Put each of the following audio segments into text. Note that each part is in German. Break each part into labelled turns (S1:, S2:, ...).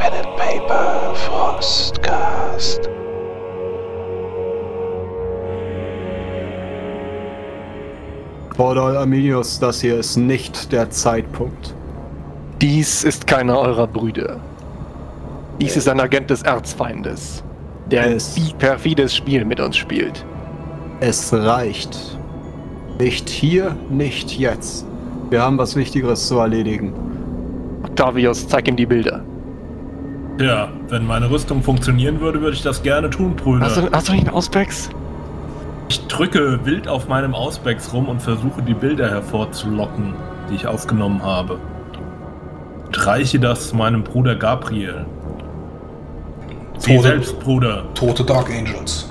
S1: Pen and Paper Frostcast.
S2: Bordal Arminius, das hier ist nicht der Zeitpunkt.
S3: Dies ist keiner eurer Brüder. Dies ist ein Agent des Erzfeindes, der ein
S2: Es-
S3: perfides Spiel mit uns spielt.
S2: Es reicht. Nicht hier, nicht jetzt. Wir haben was Wichtigeres zu erledigen.
S3: Octavius, zeig ihm die Bilder.
S4: Ja, wenn meine Rüstung funktionieren würde, würde ich das gerne tun, Brüder.
S3: Hast du, hast du nicht einen Auspex?
S4: Ich drücke wild auf meinem Auspex rum und versuche die Bilder hervorzulocken, die ich aufgenommen habe. Und reiche das meinem Bruder Gabriel. Sie
S5: Tode.
S4: selbst, Bruder.
S5: Tote Dark Angels.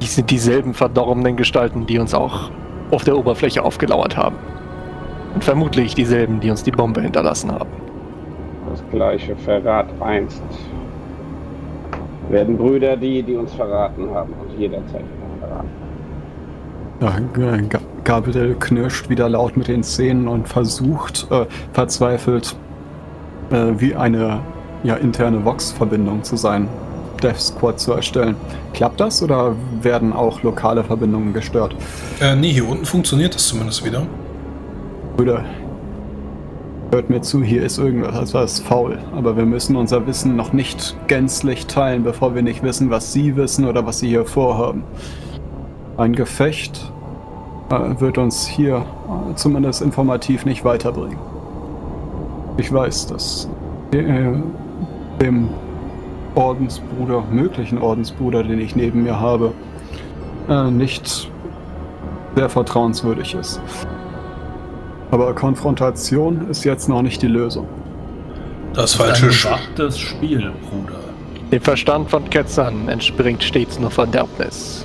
S3: Dies sind dieselben verdorbenen Gestalten, die uns auch auf der Oberfläche aufgelauert haben. Und vermutlich dieselben, die uns die Bombe hinterlassen haben.
S6: Gleiche Verrat einst. Werden Brüder die, die uns verraten haben und jederzeit wieder verraten.
S2: Ja, Gabriel knirscht wieder laut mit den Zähnen und versucht äh, verzweifelt äh, wie eine ja, interne Vox-Verbindung zu sein. Death Squad zu erstellen. Klappt das oder werden auch lokale Verbindungen gestört?
S5: Äh, nee, hier unten funktioniert das zumindest wieder.
S2: Brüder, hört mir zu, hier ist irgendwas was faul. Aber wir müssen unser Wissen noch nicht gänzlich teilen, bevor wir nicht wissen, was Sie wissen oder was Sie hier vorhaben. Ein Gefecht äh, wird uns hier äh, zumindest informativ nicht weiterbringen. Ich weiß, dass äh, dem Ordensbruder, möglichen Ordensbruder, den ich neben mir habe, äh, nicht sehr vertrauenswürdig ist. Aber Konfrontation ist jetzt noch nicht die Lösung.
S5: Das
S4: Ein
S5: falsche Sch
S4: gewagtes Spiel, Bruder.
S3: Dem Verstand von Ketzern entspringt stets nur Verderbnis.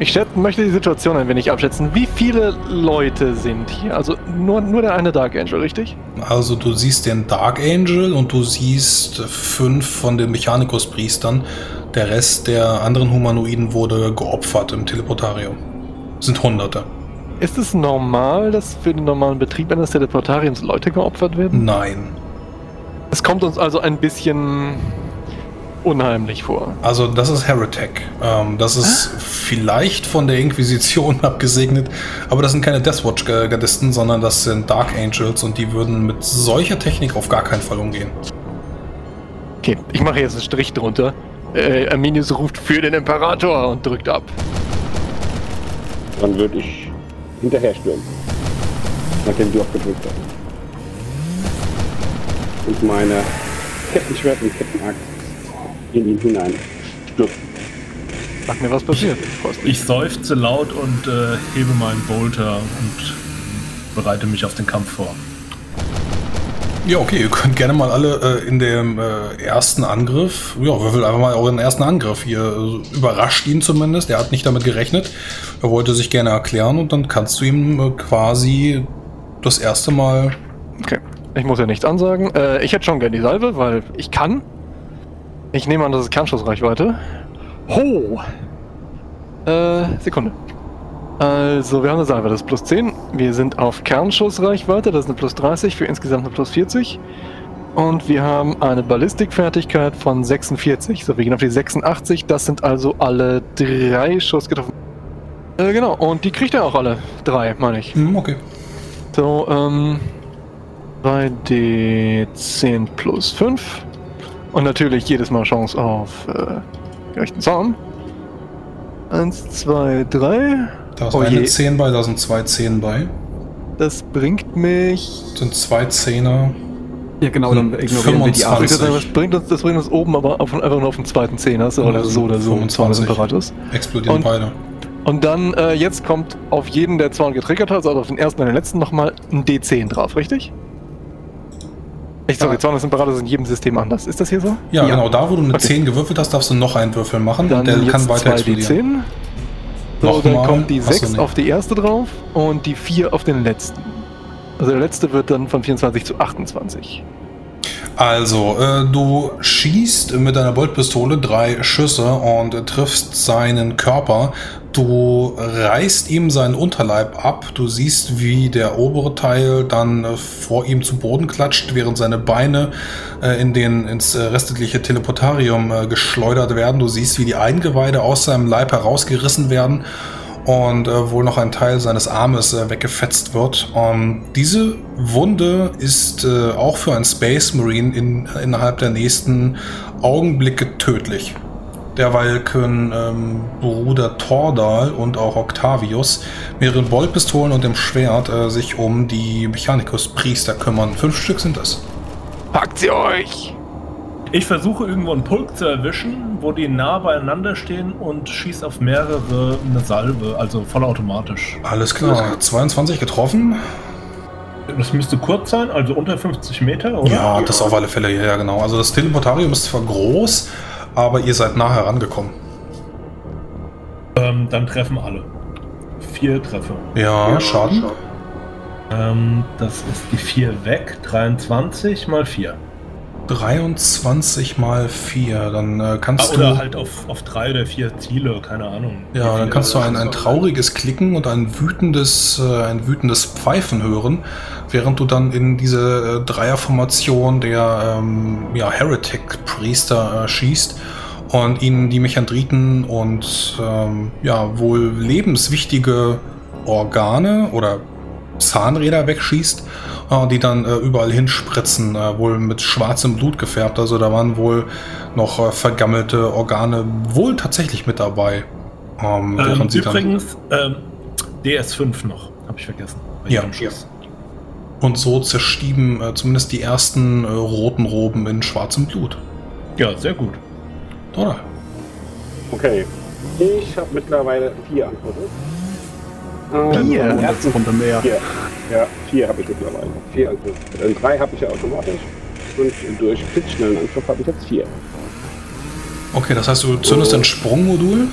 S3: Ich schätze, möchte die Situation ein wenig abschätzen. Wie viele Leute sind hier? Also nur, nur der eine Dark Angel, richtig?
S5: Also du siehst den Dark Angel und du siehst fünf von den Mechanicus-Priestern. Der Rest der anderen Humanoiden wurde geopfert im Teleportarium. Sind Hunderte.
S3: Ist es normal, dass für den normalen Betrieb eines Teleportariums Leute geopfert werden?
S5: Nein.
S3: Es kommt uns also ein bisschen unheimlich vor.
S5: Also das ist Heretic. Ähm, das ist vielleicht von der Inquisition abgesegnet, aber das sind keine Deathwatch-Gardisten, sondern das sind Dark Angels und die würden mit solcher Technik auf gar keinen Fall umgehen.
S3: Okay, ich mache jetzt einen Strich drunter. Äh, Arminius ruft für den Imperator und drückt ab.
S6: Dann würde ich hinterher stürmen. Nachdem du abgedrückt hast. Und meine Kettenschwert und Kettenaxt in ihn hinein stürzen.
S3: Sag mir, was passiert.
S4: Ich seufze laut und äh, hebe meinen Bolter und bereite mich auf den Kampf vor.
S5: Ja, okay, ihr könnt gerne mal alle äh, in dem äh, ersten Angriff, ja, würfelt einfach mal euren ersten Angriff. Ihr äh, überrascht ihn zumindest, er hat nicht damit gerechnet. Er wollte sich gerne erklären und dann kannst du ihm äh, quasi das erste Mal.
S3: Okay, ich muss ja nichts ansagen. Äh, ich hätte schon gerne die Salve, weil ich kann. Ich nehme an, das ist Kernschussreichweite. Ho! Äh, Sekunde. Also, wir haben eine Salve, das ist plus 10. Wir sind auf Kernschussreichweite, das ist eine plus 30, für insgesamt eine plus 40. Und wir haben eine Ballistikfertigkeit von 46. So, wir gehen auf die 86. Das sind also alle drei Schuss getroffen. Äh, genau, und die kriegt er auch alle. Drei, meine ich.
S5: Hm, okay.
S3: So, ähm. 2d10 plus 5. Und natürlich jedes Mal Chance auf äh, gerechten Zaun. 1, 2, 3.
S5: Da ist
S3: Oh
S5: eine
S3: je.
S5: 10 bei, da sind zwei 10 bei.
S3: Das bringt mich.
S5: Das sind zwei Zehner.
S2: Ja, genau, dann ignorieren wir die
S5: 25.
S2: Acht.
S3: Ich würde sagen, Das bringt, uns, das bringt uns oben aber auf, einfach nur auf den zweiten Zehner. So, oder so oder so. im Zaun des
S5: 25.
S3: Imperators.
S5: Explodieren
S3: Und-
S5: beide.
S3: Und dann, äh, jetzt kommt auf jeden, der Zaun getriggert hat, also auf den ersten und den letzten nochmal ein D10 drauf, richtig? Ich sorry,
S5: Ja.
S3: Zaun des Imperators ist in jedem System anders. Ist das hier so?
S5: Ja,
S2: Ja.
S5: genau. Da, wo du eine
S3: Okay.
S5: 10 gewürfelt hast, darfst du noch einen Würfel machen
S3: Dann
S5: und der
S3: jetzt
S5: kann weiter
S3: zwei
S5: explodieren.
S3: D10. So, dann kommt die
S5: Achso,
S3: 6
S5: nee.
S3: auf die erste drauf und die 4 auf den letzten. Also der letzte wird dann von 24 zu 28.
S5: Also, äh, du schießt mit deiner Boltpistole drei Schüsse und äh, triffst seinen Körper. Du reißt ihm seinen Unterleib ab. Du siehst, wie der obere Teil dann äh, vor ihm zu Boden klatscht, während seine Beine äh, in den, ins restliche Teleportarium äh, geschleudert werden. Du siehst, wie die Eingeweide aus seinem Leib herausgerissen werden und äh, wohl noch ein Teil seines Armes äh, weggefetzt wird. Ähm, diese Wunde ist äh, auch für einen Space Marine in, innerhalb der nächsten Augenblicke tödlich. Derweil können ähm, Bruder Tordal und auch Octavius mit ihren Boltpistolen und dem Schwert äh, sich um die Mechanicus-Priester kümmern. Fünf Stück sind es.
S3: Packt sie euch!
S4: Ich versuche irgendwo einen Pulk zu erwischen, wo die nah beieinander stehen und schieße auf mehrere eine Salve, also vollautomatisch.
S5: Alles klar. 22 getroffen.
S4: Das müsste kurz sein, also unter 50 Meter, oder?
S5: Ja, das auf alle Fälle, ja, ja, genau. Also das Teleportarium ist zwar groß, aber ihr seid nah herangekommen.
S4: Ähm, dann treffen alle. Vier Treffer.
S5: Ja, Schaden.
S4: Ähm, das ist die 4 weg. 23 mal 4.
S5: 23 mal 4, dann äh, kannst
S4: Ah, oder
S5: du.
S4: halt auf, auf drei oder vier Ziele, keine Ahnung.
S5: Ja, dann kannst du ein, ein trauriges Klicken und ein wütendes, äh, ein wütendes Pfeifen hören, während du dann in diese äh, Dreierformation der ähm, ja, Heretic-Priester äh, schießt und ihnen die Mechandriten und ähm, ja, wohl lebenswichtige Organe oder Zahnräder wegschießt, äh, die dann äh, überall hinspritzen, äh, wohl mit schwarzem Blut gefärbt. Also da waren wohl noch äh, vergammelte Organe wohl tatsächlich mit dabei. Ähm,
S4: Ähm,
S5: während sie dann
S4: übrigens, ähm, DS5 noch, habe ich vergessen.
S5: Ja. und so zerstieben äh, zumindest die ersten äh, roten Roben in schwarzem Blut.
S4: Ja, sehr gut.
S5: Oder?
S6: Okay. Ich habe mittlerweile vier Angriffe.
S2: Vier?
S6: am
S2: Runde,
S6: ersten
S2: Runde mehr.
S6: Vier. Ja, vier habe ich mittlerweile. Vier Angriffe. Äh, drei habe ich ja automatisch. Und durch blitzschnellen Angriff habe ich jetzt vier.
S5: Okay, das heißt, du zündest ein Sprungmodul.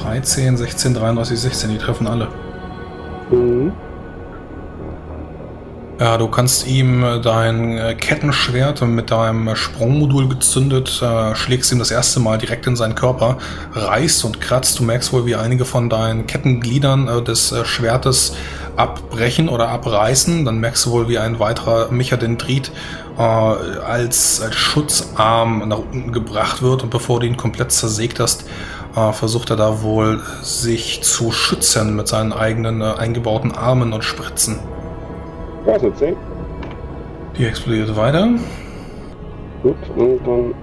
S5: 13, 16, 33, 16, die treffen alle.
S6: Mhm.
S5: Ja, du kannst ihm äh, dein äh, Kettenschwert mit deinem Sprungmodul gezündet, äh, schlägst ihm das erste Mal direkt in seinen Körper, reißt und kratzt. Du merkst wohl, wie einige von deinen Kettengliedern äh, des äh, Schwertes abbrechen oder abreißen. Dann merkst du wohl, wie ein weiterer Mechadendrit äh, als, als Schutzarm nach unten gebracht wird. Und bevor du ihn komplett zersägt hast, versucht er da wohl sich zu schützen mit seinen eigenen eingebauten Armen und Spritzen.
S6: Da ist eine 10.
S5: Die explodiert weiter.
S6: Gut, und dann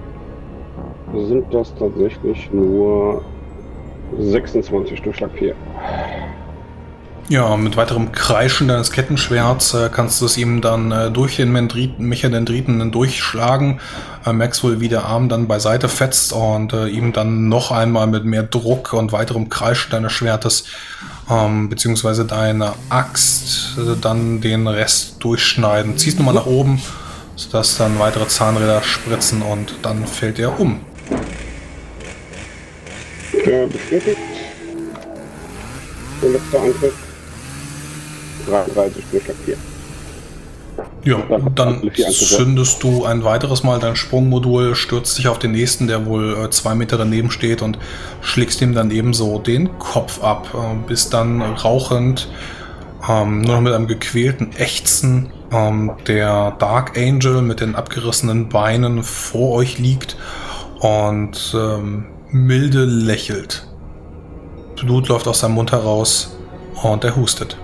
S6: sind das tatsächlich nur 26 Durchschlag 4.
S5: Ja, mit weiterem Kreischen deines Kettenschwerts äh, kannst du es ihm dann äh, durch den Mechadendriten durchschlagen. Äh, merkst wohl, wie der Arm dann beiseite fetzt und äh, ihm dann noch einmal mit mehr Druck und weiterem Kreischen deines Schwertes ähm, beziehungsweise deiner Axt äh, dann den Rest durchschneiden. Ziehst nochmal nach oben, sodass dann weitere Zahnräder spritzen und dann fällt er um.
S6: Äh, bestätigt. Der letzte Angriff. 33 Durchschlag 4.
S5: Ja,
S6: Dann-
S5: zündest du ein weiteres Mal dein Sprungmodul, stürzt dich auf den nächsten, der wohl äh, zwei Meter daneben steht und schlägst ihm dann ebenso den Kopf ab, äh, bis dann rauchend, ähm, nur noch mit einem gequälten Ächzen, ähm, der Dark Angel mit den abgerissenen Beinen vor euch liegt und ähm, milde lächelt. Blut läuft aus seinem Mund heraus und er hustet.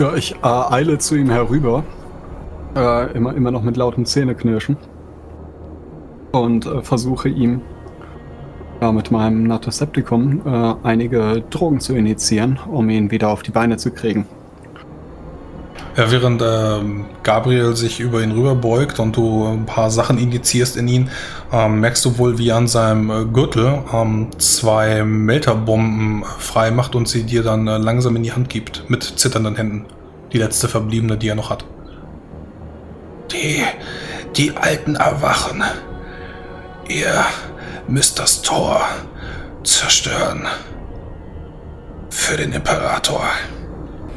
S2: Ja, ich äh, eile zu ihm herüber. Äh, immer, immer noch mit lautem Zähneknirschen. Und äh, versuche ihm mit meinem Natoseptikum äh, einige Drogen zu initiieren, um ihn wieder auf die Beine zu kriegen.
S5: Ja, während ähm, Gabriel sich über ihn rüberbeugt und du ein paar Sachen injizierst in ihn, ähm, merkst du wohl, wie er an seinem äh, Gürtel ähm, zwei Melterbomben frei macht und sie dir dann äh, langsam in die Hand gibt, mit zitternden Händen. Die letzte verbliebene, die er noch hat. Die, die Alten erwachen. Ihr müsst das Tor zerstören. Für den Imperator.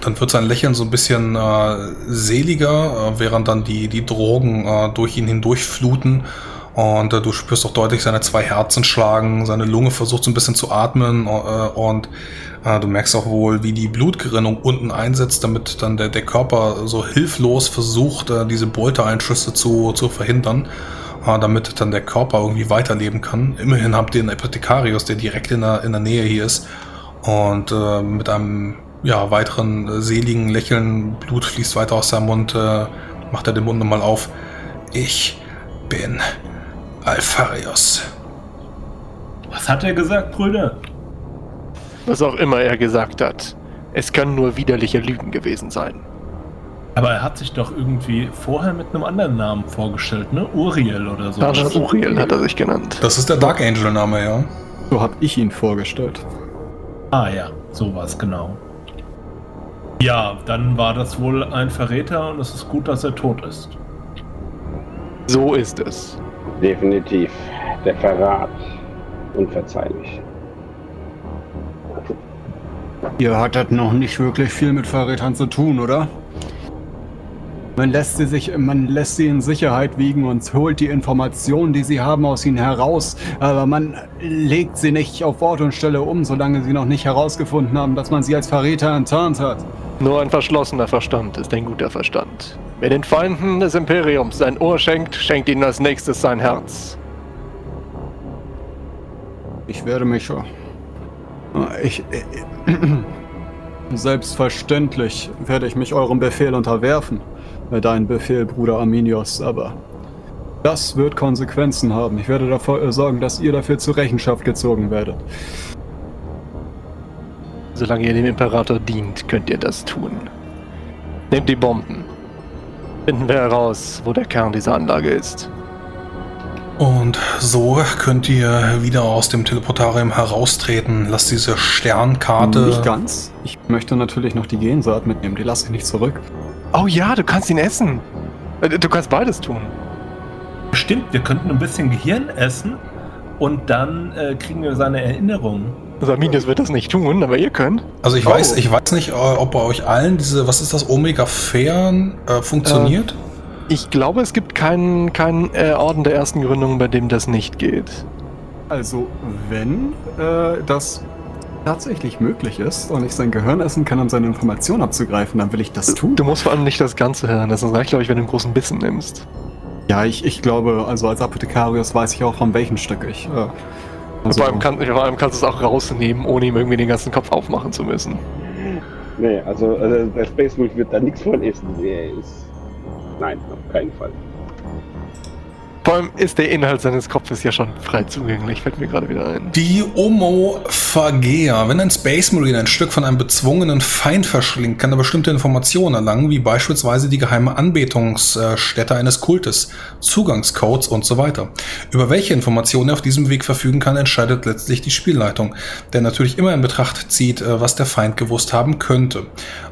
S5: Dann wird sein Lächeln so ein bisschen äh, seliger, äh, während dann die, die Drogen äh, durch ihn hindurchfluten. Und äh, du spürst auch deutlich seine zwei Herzen schlagen, seine Lunge versucht so ein bisschen zu atmen äh, und äh, du merkst auch wohl, wie die Blutgerinnung unten einsetzt, damit dann der, der Körper so hilflos versucht, diese Beuteeinschüsse zu, zu verhindern, damit dann der Körper irgendwie weiterleben kann. Immerhin habt ihr einen Apothekarius, der direkt in der, in der Nähe hier ist und äh, mit einem ja, weiteren äh, seligen Lächeln, Blut fließt weiter aus seinem Mund, äh, macht er den Mund nochmal auf. Ich bin Alpharius.
S4: Was hat er gesagt, Brüder?
S3: Was auch immer er gesagt hat. Es können nur widerliche Lügen gewesen sein.
S4: Aber er hat sich doch irgendwie vorher mit einem anderen Namen vorgestellt, ne? Uriel oder so.
S3: Tascha Uriel hat er sich genannt.
S5: Das ist der Dark Angel Name, ja.
S2: So habe ich ihn vorgestellt.
S4: Ah ja, sowas, genau. Ja, dann war das wohl ein Verräter und es ist gut, dass er tot ist.
S3: So ist es.
S6: Definitiv. Der Verrat. Unverzeihlich.
S2: Ihr hattet noch nicht wirklich viel mit Verrätern zu tun, oder? Man lässt sie sich, man lässt sie in Sicherheit wiegen und holt die Informationen, die sie haben, aus ihnen heraus. Aber man legt sie nicht auf Ort und Stelle um, solange sie noch nicht herausgefunden haben, dass man sie als Verräter enttarnt hat.
S3: Nur ein verschlossener Verstand ist ein guter Verstand. Wer den Feinden des Imperiums sein Ohr schenkt, schenkt ihnen als nächstes sein Herz.
S2: Ich werde mich schon. Ich. Selbstverständlich werde ich mich eurem Befehl unterwerfen. Dein Befehl, Bruder Arminios, aber. Das wird Konsequenzen haben. Ich werde dafür sorgen, dass ihr dafür zur Rechenschaft gezogen werdet.
S3: Solange ihr dem Imperator dient, könnt ihr das tun. Nehmt die Bomben. Finden wir heraus, wo der Kern dieser Anlage ist.
S5: Und so könnt ihr wieder aus dem Teleportarium heraustreten. Lasst diese Sternkarte.
S2: Nicht ganz. Ich möchte natürlich noch die Gensaat mitnehmen. Die lasse ich nicht zurück.
S3: Oh ja, du kannst ihn essen. Äh, Du kannst beides tun.
S4: Stimmt, wir könnten ein bisschen Gehirn essen und dann äh, kriegen wir seine Erinnerungen.
S3: Also Arminius wird das nicht tun, aber ihr könnt.
S5: Also ich
S2: Oh.
S5: weiß, ich weiß nicht, äh, ob bei euch allen diese, was ist das, Omega Fern äh, funktioniert.
S3: Ich glaube, es gibt keinen, keinen äh, Orden der ersten Gründung, bei dem das nicht geht.
S2: Also, wenn äh, das tatsächlich möglich ist und ich sein Gehirn essen kann, um seine Informationen abzugreifen, dann will ich das tun.
S3: Du musst vor allem nicht das Ganze hören. Das reicht, glaube ich, wenn du einen großen Bissen nimmst.
S2: Ja, ich, ich glaube, also als Apothekarius weiß ich auch, von welchem Stück ich. Also,
S3: vor, allem kann, vor allem kannst du es auch rausnehmen, ohne ihm irgendwie den ganzen Kopf aufmachen zu müssen.
S6: Nee, also, also der Space Wolf wird da nichts von essen. Der ist. Nein, auf keinen Fall.
S3: Vor allem ist der Inhalt seines Kopfes ja schon frei zugänglich, fällt mir gerade wieder ein.
S5: Die Omophagea. Wenn ein Space Marine ein Stück von einem bezwungenen Feind verschlingt, kann er bestimmte Informationen erlangen, wie beispielsweise die geheime Anbetungsstätte eines Kultes, Zugangscodes und so weiter. Über welche Informationen er auf diesem Weg verfügen kann, entscheidet letztlich die Spielleitung, der natürlich immer in Betracht zieht, äh, was der Feind gewusst haben könnte.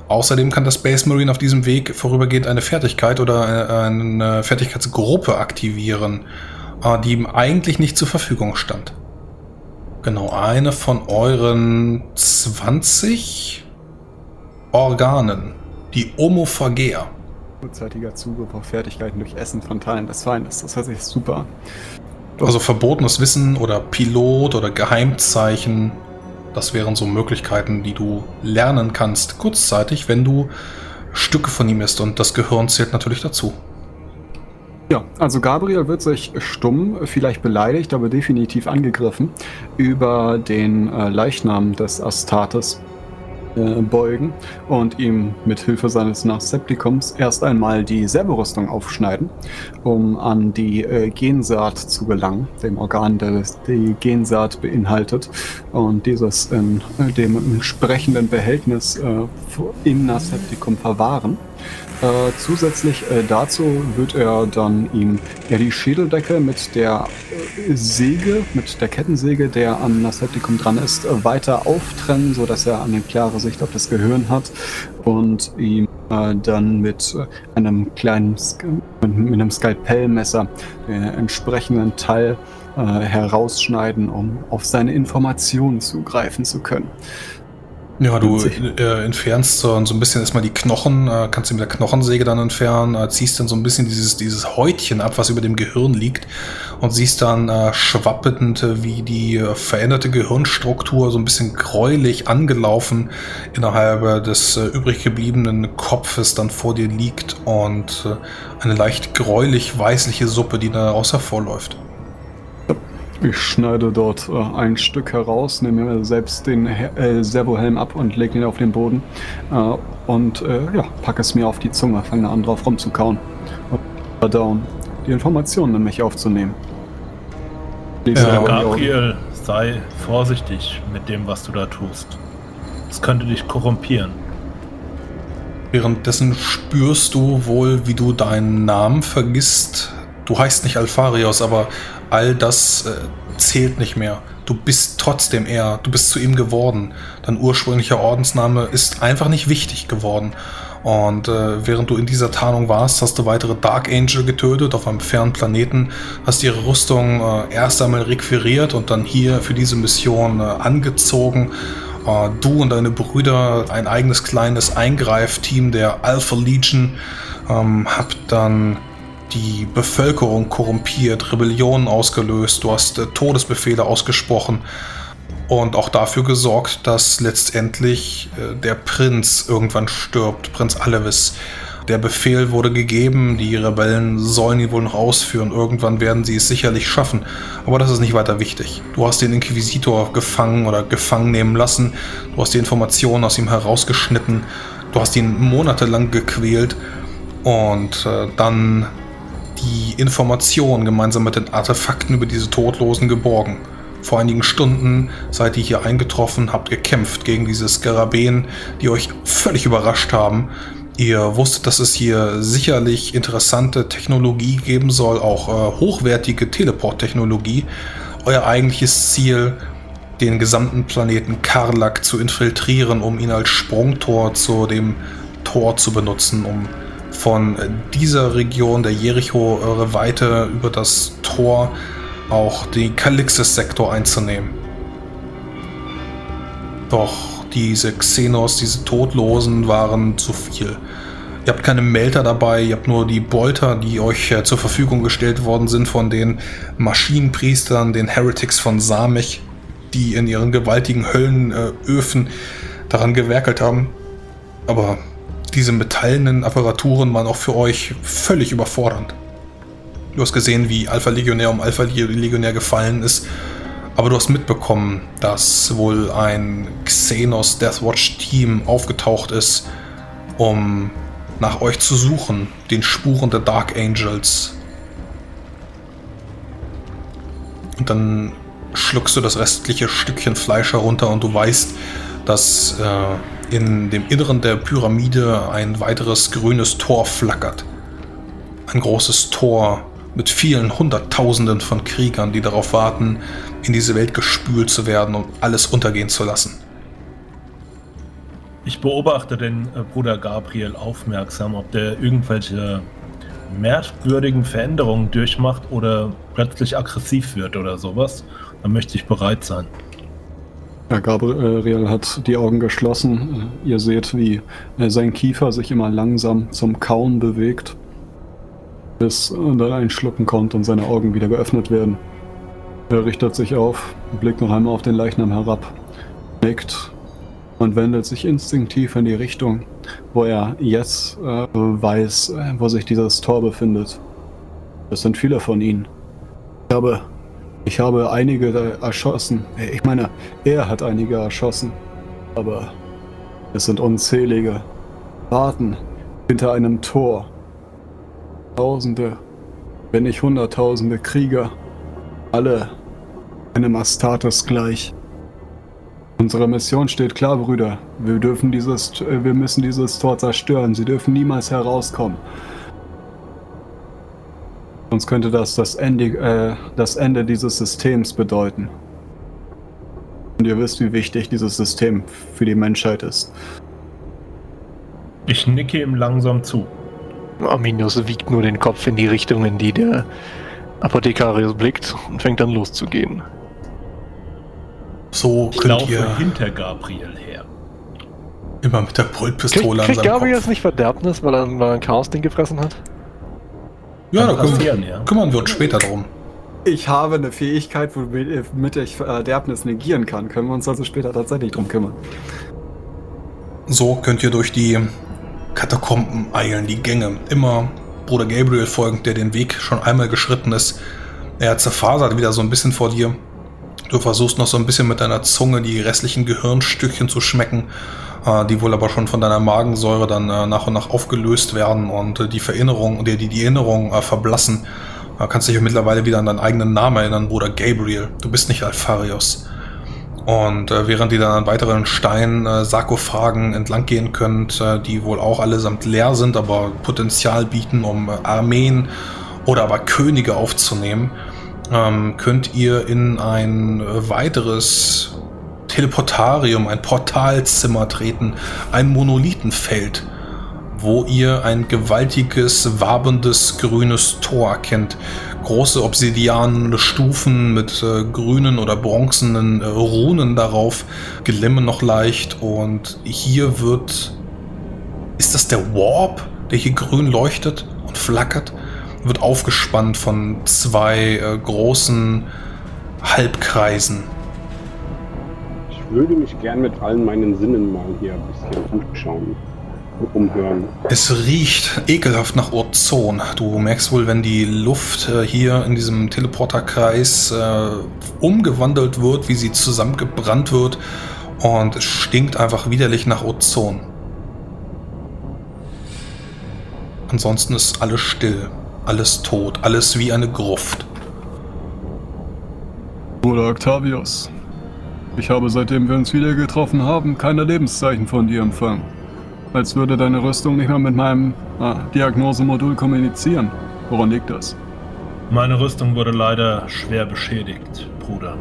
S5: Außerdem kann der Space Marine auf diesem Weg vorübergehend eine Fertigkeit oder äh, eine Fertigkeitsgruppe aktivieren, äh, die ihm eigentlich nicht zur Verfügung stand. Genau, eine von euren 20 Organen. Die Omophagea.
S2: Kurzzeitiger Zugriff auf Fertigkeiten durch Essen von Teilen des Feindes. Das hört sich super.
S5: Also verbotenes Wissen oder Pilot oder Geheimzeichen. Das wären so Möglichkeiten, die du lernen kannst, kurzzeitig, wenn du Stücke von ihm isst. Und das Gehirn zählt natürlich dazu.
S2: Ja, also Gabriel wird sich stumm, vielleicht beleidigt, aber definitiv angegriffen, über den äh, Leichnam des Astartes äh, beugen und ihm mit Hilfe seines Naseptikums erst einmal die Servorüstung aufschneiden, um an die äh, Gensaat zu gelangen, dem Organ, das die Gensaat beinhaltet, und dieses in äh, dem entsprechenden Behältnis äh, im Naseptikum verwahren. Äh, zusätzlich äh, dazu wird er dann ihm ja, die Schädeldecke mit der äh, Säge, mit der Kettensäge, der am Naseptikum dran ist, äh, weiter auftrennen, sodass er eine klare Sicht auf das Gehirn hat und ihm äh, dann mit äh, einem kleinen mit, mit einem Skalpellmesser den entsprechenden Teil herausschneiden, um auf seine Informationen zugreifen zu können.
S5: Ja, du äh, entfernst so, ein bisschen erstmal die Knochen, äh, kannst du mit der Knochensäge dann entfernen, äh, ziehst dann so ein bisschen dieses, dieses Häutchen ab, was über dem Gehirn liegt und siehst dann äh, schwappend, äh, wie die äh, veränderte Gehirnstruktur so ein bisschen gräulich angelaufen innerhalb des übrig gebliebenen Kopfes dann vor dir liegt und eine leicht gräulich-weißliche Suppe, die daraus hervorläuft.
S2: Ich schneide dort äh, ein Stück heraus, nehme mir selbst den äh, Servohelm ab und lege ihn auf den Boden äh, und äh, ja, packe es mir auf die Zunge, fange an drauf rumzukauen und verdauen, die Informationen in mich aufzunehmen.
S5: Ja,
S2: Augen.
S4: Gabriel, sei vorsichtig mit dem, was du da tust. Es könnte dich korrumpieren.
S5: Währenddessen spürst du wohl, wie du deinen Namen vergisst. Du heißt nicht Alpharios, aber all das äh, zählt nicht mehr. Du bist trotzdem er. Du bist zu ihm geworden. Dein ursprünglicher Ordensname ist einfach nicht wichtig geworden. Und äh, während du in dieser Tarnung warst, hast du weitere Dark Angel getötet auf einem fernen Planeten, hast ihre Rüstung äh, erst einmal requiriert und dann hier für diese Mission äh, angezogen. Äh, du und deine Brüder, ein eigenes kleines Eingreifteam der Alpha Legion, ähm, habt dann die Bevölkerung korrumpiert, Rebellionen ausgelöst, du hast äh, Todesbefehle ausgesprochen und auch dafür gesorgt, dass letztendlich äh, der Prinz irgendwann stirbt, Prinz Alevis. Der Befehl wurde gegeben, die Rebellen sollen ihn wohl noch ausführen. Irgendwann werden sie es sicherlich schaffen. Aber das ist nicht weiter wichtig. Du hast den Inquisitor gefangen oder gefangen nehmen lassen. Du hast die Informationen aus ihm herausgeschnitten. Du hast ihn monatelang gequält. Und äh, dann die Information gemeinsam mit den Artefakten über diese Todlosen geborgen. Vor einigen Stunden seid ihr hier eingetroffen, habt gekämpft gegen diese Skarabäen, die euch völlig überrascht haben. Ihr wusstet, dass es hier sicherlich interessante Technologie geben soll, auch äh, hochwertige Teleport-Technologie. Euer eigentliches Ziel, den gesamten Planeten Karlak zu infiltrieren, um ihn als Sprungtor zu dem Tor zu benutzen, um von dieser Region der Jericho-Weite über das Tor auch den Kalixis-Sektor einzunehmen. Doch diese Xenos, diese Todlosen waren zu viel. Ihr habt keine Melter dabei, ihr habt nur die Bolter, die euch äh, zur Verfügung gestellt worden sind von den Maschinenpriestern, den Heretics von Samech, die in ihren gewaltigen Höllenöfen daran gewerkelt haben. Aber diese metallenen Apparaturen waren auch für euch völlig überfordernd. Du hast gesehen, wie Alpha Legionär um Alpha Legionär gefallen ist, aber du hast mitbekommen, dass wohl ein Xenos Deathwatch Team aufgetaucht ist, um nach euch zu suchen, den Spuren der Dark Angels. Und dann schluckst du das restliche Stückchen Fleisch herunter und du weißt, dass äh, in dem Inneren der Pyramide ein weiteres grünes Tor flackert. Ein großes Tor mit vielen Hunderttausenden von Kriegern, die darauf warten, in diese Welt gespült zu werden und alles untergehen zu lassen.
S4: Ich beobachte den äh, Bruder Gabriel aufmerksam, ob der irgendwelche merkwürdigen Veränderungen durchmacht oder plötzlich aggressiv wird oder sowas. Dann möchte ich bereit sein.
S2: Ja, Gabriel hat die Augen geschlossen. Äh, Ihr seht, wie äh, sein Kiefer sich immer langsam zum Kauen bewegt, bis äh, dann ein Schlucken kommt und seine Augen wieder geöffnet werden. Er richtet sich auf, blickt noch einmal auf den Leichnam herab, nickt und wendet sich instinktiv in die Richtung, wo er jetzt äh, weiß, wo sich dieses Tor befindet. Es sind viele von ihnen. Ich habe ich habe einige erschossen. Ich meine, er hat einige erschossen. Aber es sind unzählige. Warten hinter einem Tor. Tausende, wenn nicht Hunderttausende Krieger. Alle einem Astartes gleich. Unsere Mission steht klar, Brüder. Wir dürfen dieses, äh, wir müssen dieses Tor zerstören. Sie dürfen niemals herauskommen. Sonst könnte das das Ende, äh, das Ende dieses Systems bedeuten. Und ihr wisst, wie wichtig dieses System für die Menschheit ist.
S4: Ich nicke ihm langsam zu.
S3: Arminius wiegt nur den Kopf in die Richtung, in die der Apothekarius blickt und fängt dann loszugehen.
S5: So
S4: Ich
S5: könnt
S4: laufe
S5: ihr
S4: hinter Gabriel her.
S5: Immer mit der Pultpistole
S3: Kriegt,
S5: an
S3: kriegt
S5: seinem
S3: Gabriel
S5: Kopf.
S3: jetzt nicht Verderbnis, weil er, weil er ein Chaos-Ding gefressen hat?
S5: Ja, da
S4: Kann
S5: kümm
S4: passieren, ja.
S5: kümmern wir uns später drum.
S2: Ich habe eine Fähigkeit, womit ich Verderbnis negieren kann. Können wir uns also später tatsächlich drum kümmern.
S5: So könnt ihr durch die Katakomben eilen, die Gänge. Immer Bruder Gabriel folgend, der den Weg schon einmal geschritten ist. Er zerfasert wieder so ein bisschen vor dir. Du versuchst noch so ein bisschen mit deiner Zunge die restlichen Gehirnstückchen zu schmecken, äh, die wohl aber schon von deiner Magensäure dann äh, nach und nach aufgelöst werden und äh, die Verinnerung, die, die, Erinnerung äh, verblassen. Du kannst dich mittlerweile wieder an deinen eigenen Namen erinnern, Bruder Gabriel. Du bist nicht Alpharius. Und äh, während ihr dann an weiteren Stein-Sarkophagen entlang gehen könnt, äh, die wohl auch allesamt leer sind, aber Potenzial bieten, um äh, Armeen oder aber Könige aufzunehmen, ähm, könnt ihr in ein äh, weiteres Teleportarium, ein Portalzimmer treten, ein Monolithenfeld, wo ihr ein gewaltiges, wabendes, grünes Tor erkennt. Große obsidianene Stufen mit äh, grünen oder bronzenen äh, Runen darauf, glimmen noch leicht und hier wird... Ist das der Warp, der hier grün leuchtet und flackert? Wird aufgespannt von zwei äh, großen Halbkreisen.
S6: Ich würde mich gern mit allen meinen Sinnen mal hier ein bisschen umschauen, umhören.
S5: Es riecht ekelhaft nach Ozon. Du merkst wohl, wenn die Luft äh, hier in diesem Teleporterkreis äh, umgewandelt wird, wie sie zusammengebrannt wird und es stinkt einfach widerlich nach Ozon. Ansonsten ist alles still, alles tot, alles wie eine Gruft.
S2: Bruder Octavius, ich habe seitdem wir uns wieder getroffen haben, keine Lebenszeichen von dir empfangen. Als würde deine Rüstung nicht mehr mit meinem ah, Diagnosemodul kommunizieren. Woran liegt das?
S4: Meine Rüstung wurde leider schwer beschädigt, Bruder.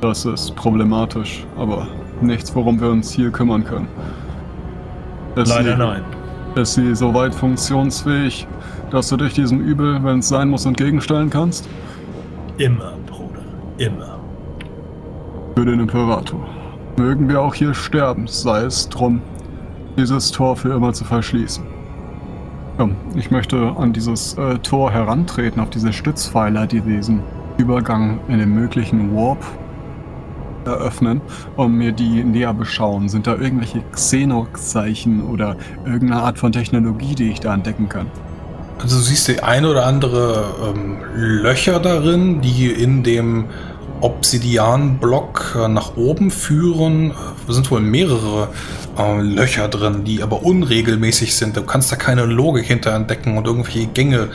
S2: Das ist problematisch, aber nichts, worum wir uns hier kümmern können. Ist
S4: Leider
S2: sie,
S4: nein.
S2: Ist sie soweit funktionsfähig, dass du dich diesem Übel, wenn es sein muss, entgegenstellen kannst?
S4: Immer. Immer.
S2: Für den Imperator. Mögen wir auch hier sterben, sei es drum, dieses Tor für immer zu verschließen. Ja, ich möchte an dieses äh, Tor herantreten, auf diese Stützpfeiler, die diesen Übergang in den möglichen Warp eröffnen und mir die näher beschauen. Sind da irgendwelche Xenox-Zeichen oder irgendeine Art von Technologie, die ich da entdecken kann?
S5: Also du siehst die ein oder andere ähm, Löcher darin, die in dem Obsidianblock äh, nach oben führen. Es sind wohl mehrere äh, Löcher drin, die aber unregelmäßig sind. Du kannst da keine Logik hinter entdecken und irgendwelche Gänge,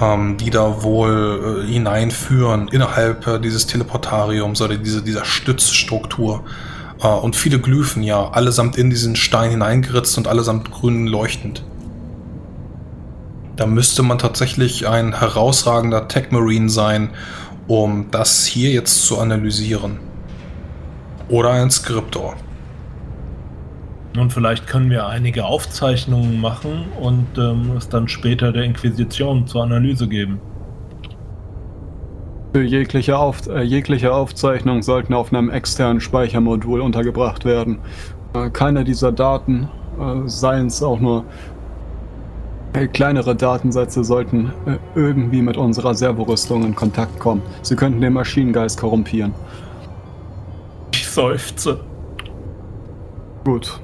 S5: ähm, die da wohl äh, hineinführen innerhalb äh, dieses Teleportariums oder diese, dieser Stützstruktur. Äh, und viele Glyphen, ja, allesamt in diesen Stein hineingeritzt und allesamt grün leuchtend. Da müsste man tatsächlich ein herausragender Tech Marine sein, um das hier jetzt zu analysieren. Oder ein Skriptor.
S4: Nun, vielleicht können wir einige Aufzeichnungen machen und ähm, es dann später der Inquisition zur Analyse geben.
S2: Für jegliche, Auf äh, jegliche Aufzeichnung sollten auf einem externen Speichermodul untergebracht werden. Äh, keine dieser Daten, äh, seien es auch nur kleinere Datensätze, sollten äh, irgendwie mit unserer Servorüstung in Kontakt kommen. Sie könnten den Maschinengeist korrumpieren.
S4: Ich seufze.
S2: Gut.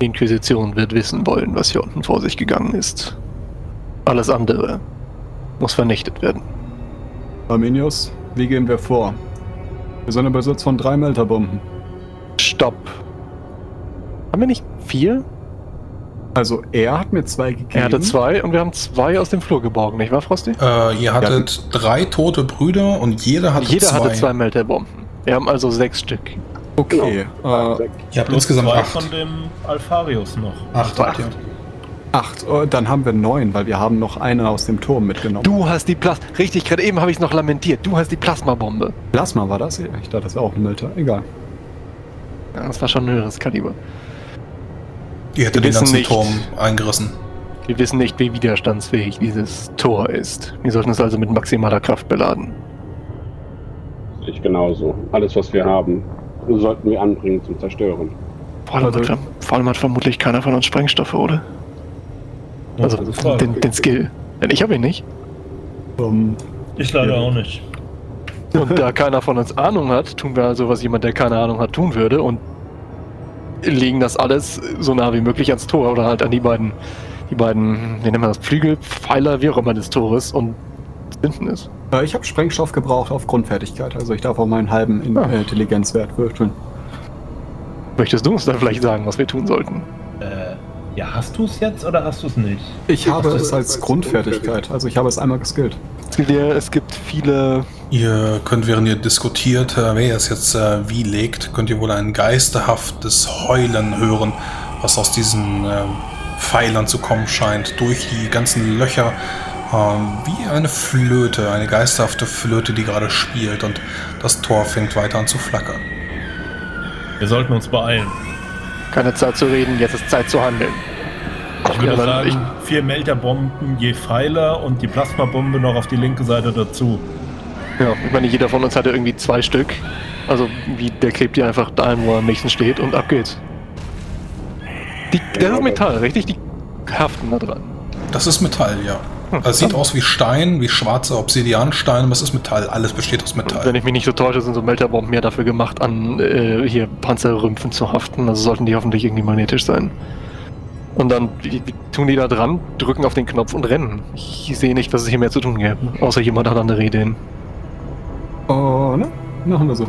S3: Die Inquisition wird wissen wollen, was hier unten vor sich gegangen ist. Alles andere muss vernichtet werden.
S2: Arminius, wie gehen wir vor? Wir sind im Besitz von drei Melterbomben.
S3: Stopp. Haben wir nicht vier?
S2: Also er hat mir zwei gegeben.
S3: Er hatte zwei und wir haben zwei aus dem Flur geborgen, nicht wahr, Frosty?
S5: Äh, ihr hattet drei tote Brüder und jeder hatte
S3: Jeder
S5: zwei.
S3: hatte zwei Melterbomben. Wir haben also sechs Stück.
S2: Okay.
S6: Genau.
S2: Äh,
S5: Ihr habt insgesamt
S4: Zwei
S5: acht.
S4: von dem Alpharius noch.
S5: Acht habt ihr.
S2: acht. Oh, dann haben wir neun, weil wir haben noch eine aus dem Turm mitgenommen.
S3: Du hast die Plasma. Richtig, gerade eben habe ich es noch lamentiert. Du hast die Plasmabombe.
S2: Plasma war das? Ich dachte, das wäre auch ein Melter. Egal.
S3: Ja, das war schon ein höheres Kaliber.
S5: Hättet
S3: Wir
S5: den
S3: wissen
S5: ganzen
S3: nicht.
S5: Turm eingerissen.
S3: Wir wissen nicht, wie widerstandsfähig dieses Tor ist. Wir sollten es also mit maximaler Kraft beladen.
S6: Ich genauso. Alles, was wir haben, sollten wir anbringen zum Zerstören.
S3: Vor allem, hat, vor allem hat vermutlich keiner von uns Sprengstoffe, oder? Also
S4: Gute Frage.
S3: den, den Skill. Denn ich habe ihn nicht.
S2: Ähm,
S4: Ich leider auch nicht.
S3: Und da keiner von uns Ahnung hat, tun wir also, was jemand, der keine Ahnung hat, tun würde und legen das alles so nah wie möglich ans Tor oder halt an die beiden, die beiden, wie nennt man das, Flügelpfeiler, wie auch immer des Tores und hinten ist.
S2: ich habe Sprengstoff gebraucht auf Grundfertigkeit, also ich darf auch meinen halben In
S3: Ah.
S2: äh, Intelligenzwert würfeln.
S3: Möchtest du uns dann vielleicht sagen, was wir tun sollten?
S4: Äh, ja, hast du es jetzt oder hast du es nicht?
S2: Ich habe es als
S6: als
S2: Grundfertigkeit, also ich habe es einmal geskillt.
S3: Es gibt, viele.
S5: Ihr könnt, während ihr diskutiert, äh, wer es jetzt äh, wie legt, könnt ihr wohl ein geisterhaftes Heulen hören, was aus diesen äh, Pfeilern zu kommen scheint, durch die ganzen Löcher, ähm, wie eine Flöte, eine geisterhafte Flöte, die gerade spielt und das Tor fängt weiter an zu flackern.
S4: Wir sollten uns beeilen.
S3: Keine Zeit zu reden, jetzt ist Zeit zu handeln.
S4: Ich würde
S3: Ja,
S4: sagen, vier Melterbomben je Pfeiler und die Plasmabombe noch auf die linke Seite dazu.
S3: Ja, ich meine, jeder von uns hatte irgendwie zwei Stück. Also, wie der klebt die einfach dahin, wo er am nächsten steht und ab geht's. Die, das ist Metall, richtig? Die haften da dran.
S5: Das ist Metall, ja. Also Es sieht aus wie Stein, wie schwarzer Obsidianstein, aber es ist Metall. Alles besteht aus
S3: Und wenn
S5: Metall.
S3: ich mich nicht so täusche, sind so Melterbomben ja dafür gemacht, an äh, hier Panzerrümpfen zu haften. Also sollten die hoffentlich irgendwie magnetisch sein. Und dann wie, wie, tun die da dran, drücken auf den Knopf und rennen. Ich sehe nicht, dass es hier mehr zu tun gäbe. Außer jemand hat andere Ideen.
S2: Oh, ne? Machen wir so.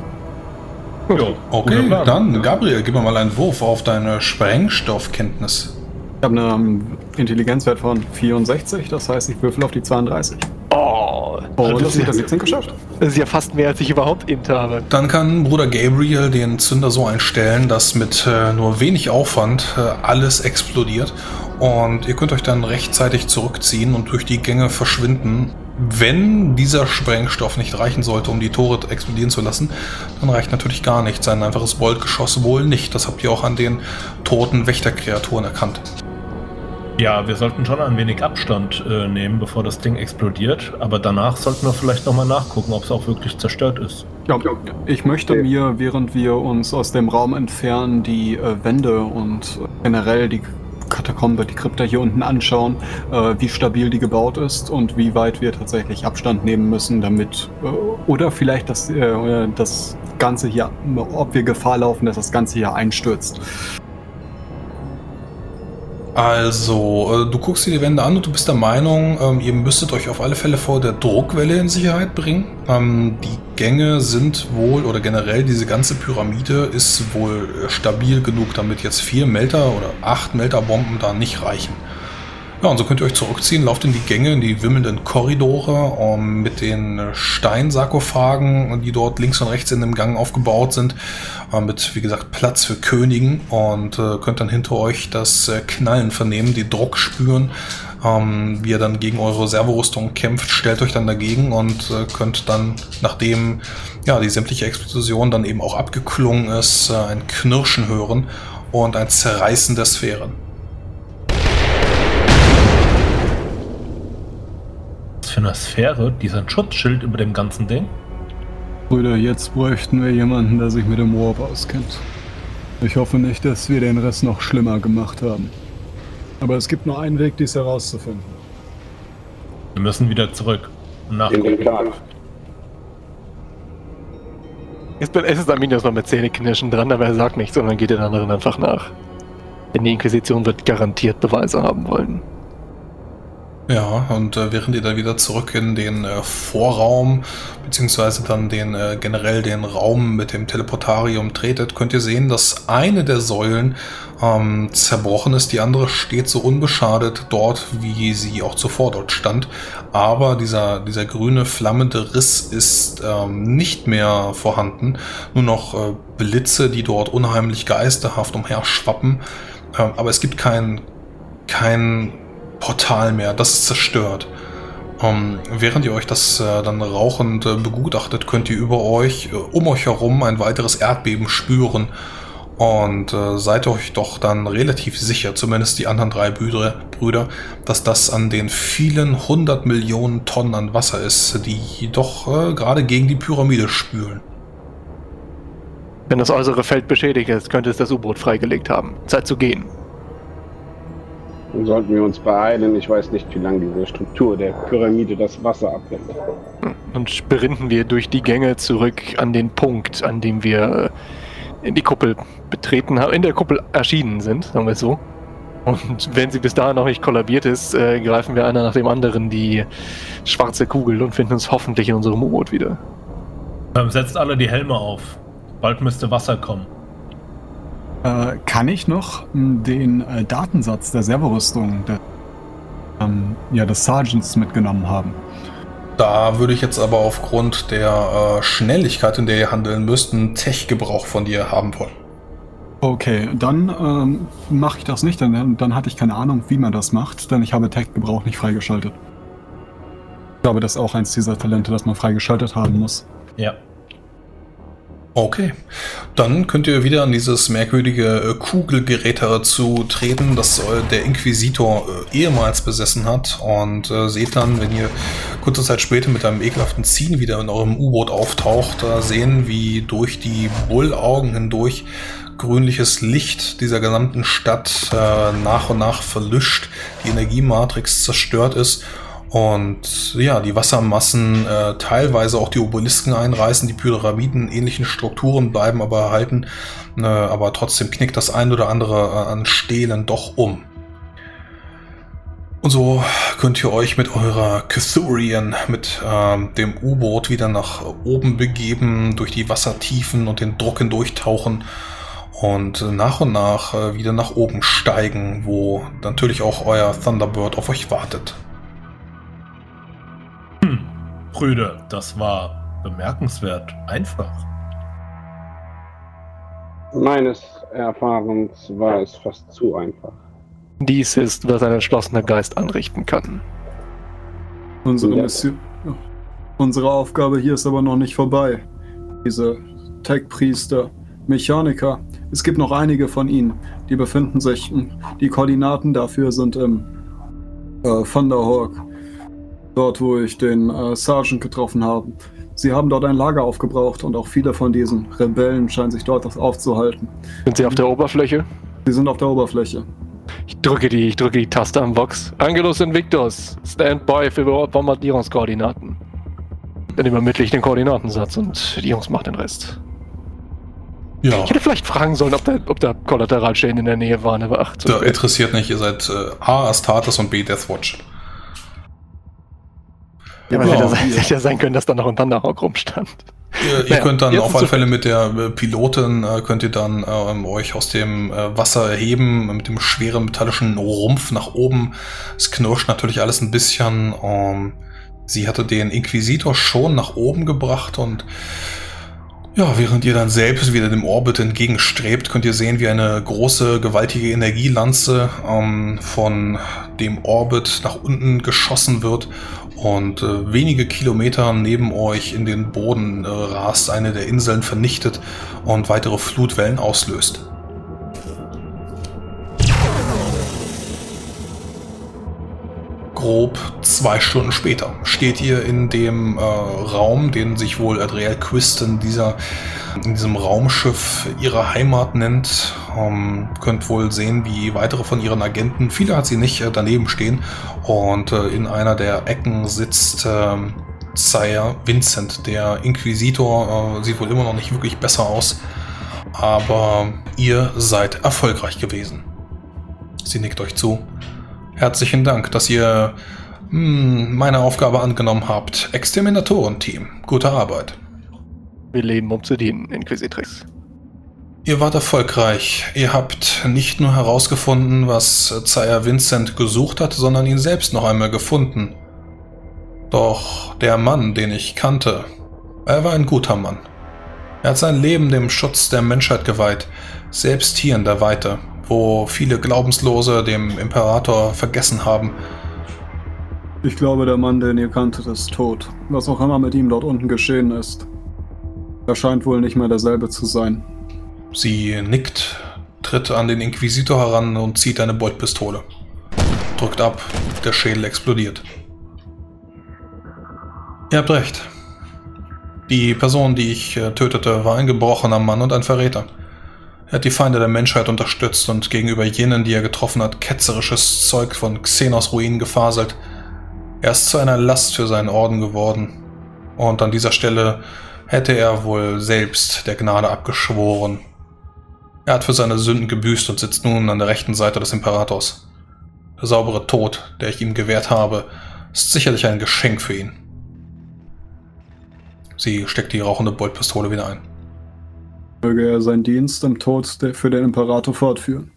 S4: Jo,
S5: Okay, dann, Gabriel, gib mir mal einen Wurf auf deine Sprengstoffkenntnis.
S2: Ich habe einen Intelligenzwert von 64, das heißt, ich würfel auf die 32.
S3: Oh,
S2: Oh,
S3: das, ist
S2: das 17 geschafft.
S3: das ist ja fast mehr, als ich überhaupt int habe.
S5: Dann kann Bruder Gabriel den Zünder so einstellen, dass mit äh, nur wenig Aufwand äh, alles explodiert. Und ihr könnt euch dann rechtzeitig zurückziehen und durch die Gänge verschwinden. Wenn dieser Sprengstoff nicht reichen sollte, um die Tore explodieren zu lassen, dann reicht natürlich gar nichts. Ein einfaches Boltgeschoss wohl nicht. Das habt ihr auch an den toten Wächterkreaturen erkannt.
S4: Ja, wir sollten schon ein wenig Abstand äh, nehmen, bevor das Ding explodiert. Aber danach sollten wir vielleicht nochmal nachgucken, ob es auch wirklich zerstört ist.
S2: Ja, ich möchte mir, während wir uns aus dem Raum entfernen, die äh, Wände und äh, generell die Katakombe, die Krypta hier unten anschauen, äh, wie stabil die gebaut ist und wie weit wir tatsächlich Abstand nehmen müssen, damit äh, oder vielleicht das, äh, das Ganze hier, ob wir Gefahr laufen, dass das Ganze hier einstürzt.
S5: Also, äh, du guckst dir die Wände an und du bist der Meinung, ähm, ihr müsstet euch auf alle Fälle vor der Druckwelle in Sicherheit bringen. Ähm, die Gänge sind wohl, oder generell diese ganze Pyramide ist wohl äh, stabil genug, damit jetzt vier Melter oder acht Melterbomben da nicht reichen. Ja, und so könnt ihr euch zurückziehen, lauft in die Gänge, in die wimmelnden Korridore ähm, mit den Steinsarkophagen, die dort links und rechts in dem Gang aufgebaut sind, äh, mit, wie gesagt, Platz für Königen und äh, könnt dann hinter euch das äh, Knallen vernehmen, die Druck spüren, ähm, wie ihr dann gegen eure Servorüstung kämpft, stellt euch dann dagegen und äh, könnt dann, nachdem ja, die sämtliche Explosion dann eben auch abgeklungen ist, ein Knirschen hören und ein Zerreißen der Sphären.
S4: Für eine Sphäre? Dieser Schutzschild über dem ganzen Ding?
S2: Brüder, jetzt bräuchten wir jemanden, der sich mit dem Warp auskennt. Ich hoffe nicht, dass wir den Rest noch schlimmer gemacht haben. Aber es gibt nur einen Weg, dies herauszufinden.
S4: Wir müssen wieder zurück und
S6: In
S4: nachgucken.
S6: den Plan.
S3: Es bin- es ist Arminius noch mit Zähneknirschen dran, aber er sagt nichts, sondern geht den anderen einfach nach. Denn die Inquisition wird garantiert Beweise haben wollen.
S5: Ja, und äh, während ihr dann wieder zurück in den äh, Vorraum, beziehungsweise dann den äh, generell den Raum mit dem Teleportarium tretet, könnt ihr sehen, dass eine der Säulen ähm, zerbrochen ist, die andere steht so unbeschadet dort, wie sie auch zuvor dort stand. Aber dieser, dieser grüne flammende Riss ist ähm, nicht mehr vorhanden. Nur noch äh, Blitze, die dort unheimlich geisterhaft umherschwappen. Ähm, aber es gibt kein, kein Portal mehr. Das ist zerstört. Ähm, während ihr euch das äh, dann rauchend äh, begutachtet, könnt ihr über euch, äh, um euch herum, ein weiteres Erdbeben spüren. Und äh, seid euch doch dann relativ sicher, zumindest die anderen drei Brüder, Brüder, dass das an den vielen hundert Millionen Tonnen an Wasser ist, die doch äh, gerade gegen die Pyramide spülen.
S3: Wenn das äußere Feld beschädigt ist, könnte es das U-Boot freigelegt haben. Zeit zu gehen.
S6: Dann sollten wir uns beeilen. Ich weiß nicht, wie lange diese Struktur der Pyramide das Wasser abhält.
S3: Und sprinten wir durch die Gänge zurück an den Punkt, an dem wir äh, in die Kuppel betreten haben, in der Kuppel erschienen sind, sagen wir es so. Und wenn sie bis dahin noch nicht kollabiert ist, äh, greifen wir einer nach dem anderen die schwarze Kugel und finden uns hoffentlich in unserem U-Boot wieder.
S4: Ähm, setzt alle die Helme auf. Bald müsste Wasser kommen.
S2: Äh, kann ich noch m, den äh, Datensatz der Servorüstung der, ähm, ja, des Sergeants mitgenommen haben?
S5: Da würde ich jetzt aber aufgrund der äh, Schnelligkeit, in der ihr handeln müsst, einen Tech-Gebrauch von dir haben wollen.
S2: Okay, dann ähm, mache ich das nicht, denn dann hatte ich keine Ahnung, wie man das macht, denn ich habe Tech-Gebrauch nicht freigeschaltet. Ich glaube, das ist auch eins dieser Talente, das man freigeschaltet haben muss.
S4: Ja.
S5: Okay, dann könnt ihr wieder an dieses merkwürdige äh, Kugelgerät zutreten, das äh, der Inquisitor äh, ehemals besessen hat. Und äh, seht dann, wenn ihr kurze Zeit später mit einem ekelhaften Ziehen wieder in eurem U-Boot auftaucht, sehen, wie durch die Bullaugen hindurch grünliches Licht dieser gesamten Stadt nach und nach verlischt, die Energiematrix zerstört ist und ja, die Wassermassen äh, teilweise auch die Obelisken einreißen, die Pyramiden ähnlichen Strukturen bleiben aber erhalten, äh, aber trotzdem knickt das ein oder andere äh, an Stelen doch um. Und so könnt ihr euch mit eurer Cthurian, mit ähm, dem U-Boot wieder nach oben begeben, durch die Wassertiefen und den Druck hindurchtauchen und nach und nach äh, wieder nach oben steigen, wo natürlich auch euer Thunderbird auf euch wartet.
S4: Brüder, das war bemerkenswert einfach.
S6: Meines Erfahrens war es fast zu einfach.
S3: Dies ist, was ein entschlossener Geist anrichten kann.
S2: Unsere. Mission, unsere Aufgabe hier ist aber noch nicht vorbei. Diese Tech-Priester, Mechaniker, es gibt noch einige von ihnen, die befinden sich, die Koordinaten dafür sind im äh, Thunderhawk, dort wo ich den äh, Sergeant getroffen habe. Sie haben dort ein Lager aufgebraucht und auch viele von diesen Rebellen scheinen sich dort aufzuhalten.
S3: Sind sie auf der Oberfläche?
S2: Sie sind auf der Oberfläche.
S3: Ich drücke die, ich drücke die Taste am Vox. Angelus Invictus, stand by für Bombardierungskoordinaten. Dann übermittle ich den Koordinatensatz und die Jungs machen den Rest.
S5: Ja,
S3: Ich hätte vielleicht fragen sollen, ob da, ob da Kollateralschäden in der Nähe waren, aber ach,
S5: da
S3: spät.
S5: interessiert nicht, ihr seid äh, A. Astartes und B. Deathwatch.
S3: Ja, aber
S5: Ja,
S3: hätte, sein, hätte ja sein können, dass da noch ein Thunderhawk rumstand.
S5: Ihr, ihr
S3: Naja,
S5: könnt dann auf alle Fälle mit der äh, Pilotin, äh, könnt ihr dann ähm, euch aus dem äh, Wasser erheben, mit dem schweren metallischen Rumpf nach oben. Es knirscht natürlich alles ein bisschen. Ähm, sie hatte den Inquisitor schon nach oben gebracht und ja, während ihr dann selbst wieder dem Orbit entgegenstrebt, könnt ihr sehen, wie eine große, gewaltige Energielanze ähm, von dem Orbit nach unten geschossen wird und äh, wenige Kilometer neben euch in den Boden äh, rast, eine der Inseln vernichtet und weitere Flutwellen auslöst. Grob zwei Stunden später steht ihr in dem äh, Raum, den sich wohl Adriel Quisten dieser, in diesem Raumschiff ihre Heimat nennt. Ähm, könnt wohl sehen, wie weitere von ihren Agenten, viele hat sie nicht, äh, daneben stehen und äh, in einer der Ecken sitzt ähm, Sire Vincent, der Inquisitor, äh, sieht wohl immer noch nicht wirklich besser aus, aber ihr seid erfolgreich gewesen. Sie nickt euch zu. Herzlichen Dank, dass ihr hm, meine Aufgabe angenommen habt. Exterminatoren-Team. Gute Arbeit.
S3: Wir leben, um zu dienen, Inquisitrix.
S5: Ihr wart erfolgreich. Ihr habt nicht nur herausgefunden, was Sire Vincent gesucht hat, sondern ihn selbst noch einmal gefunden. Doch der Mann, den ich kannte, er war ein guter Mann. Er hat sein Leben dem Schutz der Menschheit geweiht, selbst hier in der Weite, wo viele Glaubenslose dem Imperator vergessen haben.
S2: Ich glaube, der Mann, den ihr kanntet, ist tot. Was auch immer mit ihm dort unten geschehen ist. Er scheint wohl nicht mehr derselbe zu sein.
S5: Sie nickt, tritt an den Inquisitor heran und zieht eine Boltpistole. Drückt ab, der Schädel explodiert. Ihr habt recht. Die Person, die ich äh, tötete, war ein gebrochener Mann und ein Verräter. Er hat die Feinde der Menschheit unterstützt und gegenüber jenen, die er getroffen hat, ketzerisches Zeug von Xenos Ruinen gefaselt. Er ist zu einer Last für seinen Orden geworden. Und an dieser Stelle hätte er wohl selbst der Gnade abgeschworen. Er hat für seine Sünden gebüßt und sitzt nun an der rechten Seite des Imperators. Der saubere Tod, der ich ihm gewährt habe, ist sicherlich ein Geschenk für ihn. Sie steckt die rauchende Boltpistole wieder ein.
S2: Möge er seinen Dienst im Tod für den Imperator fortführen.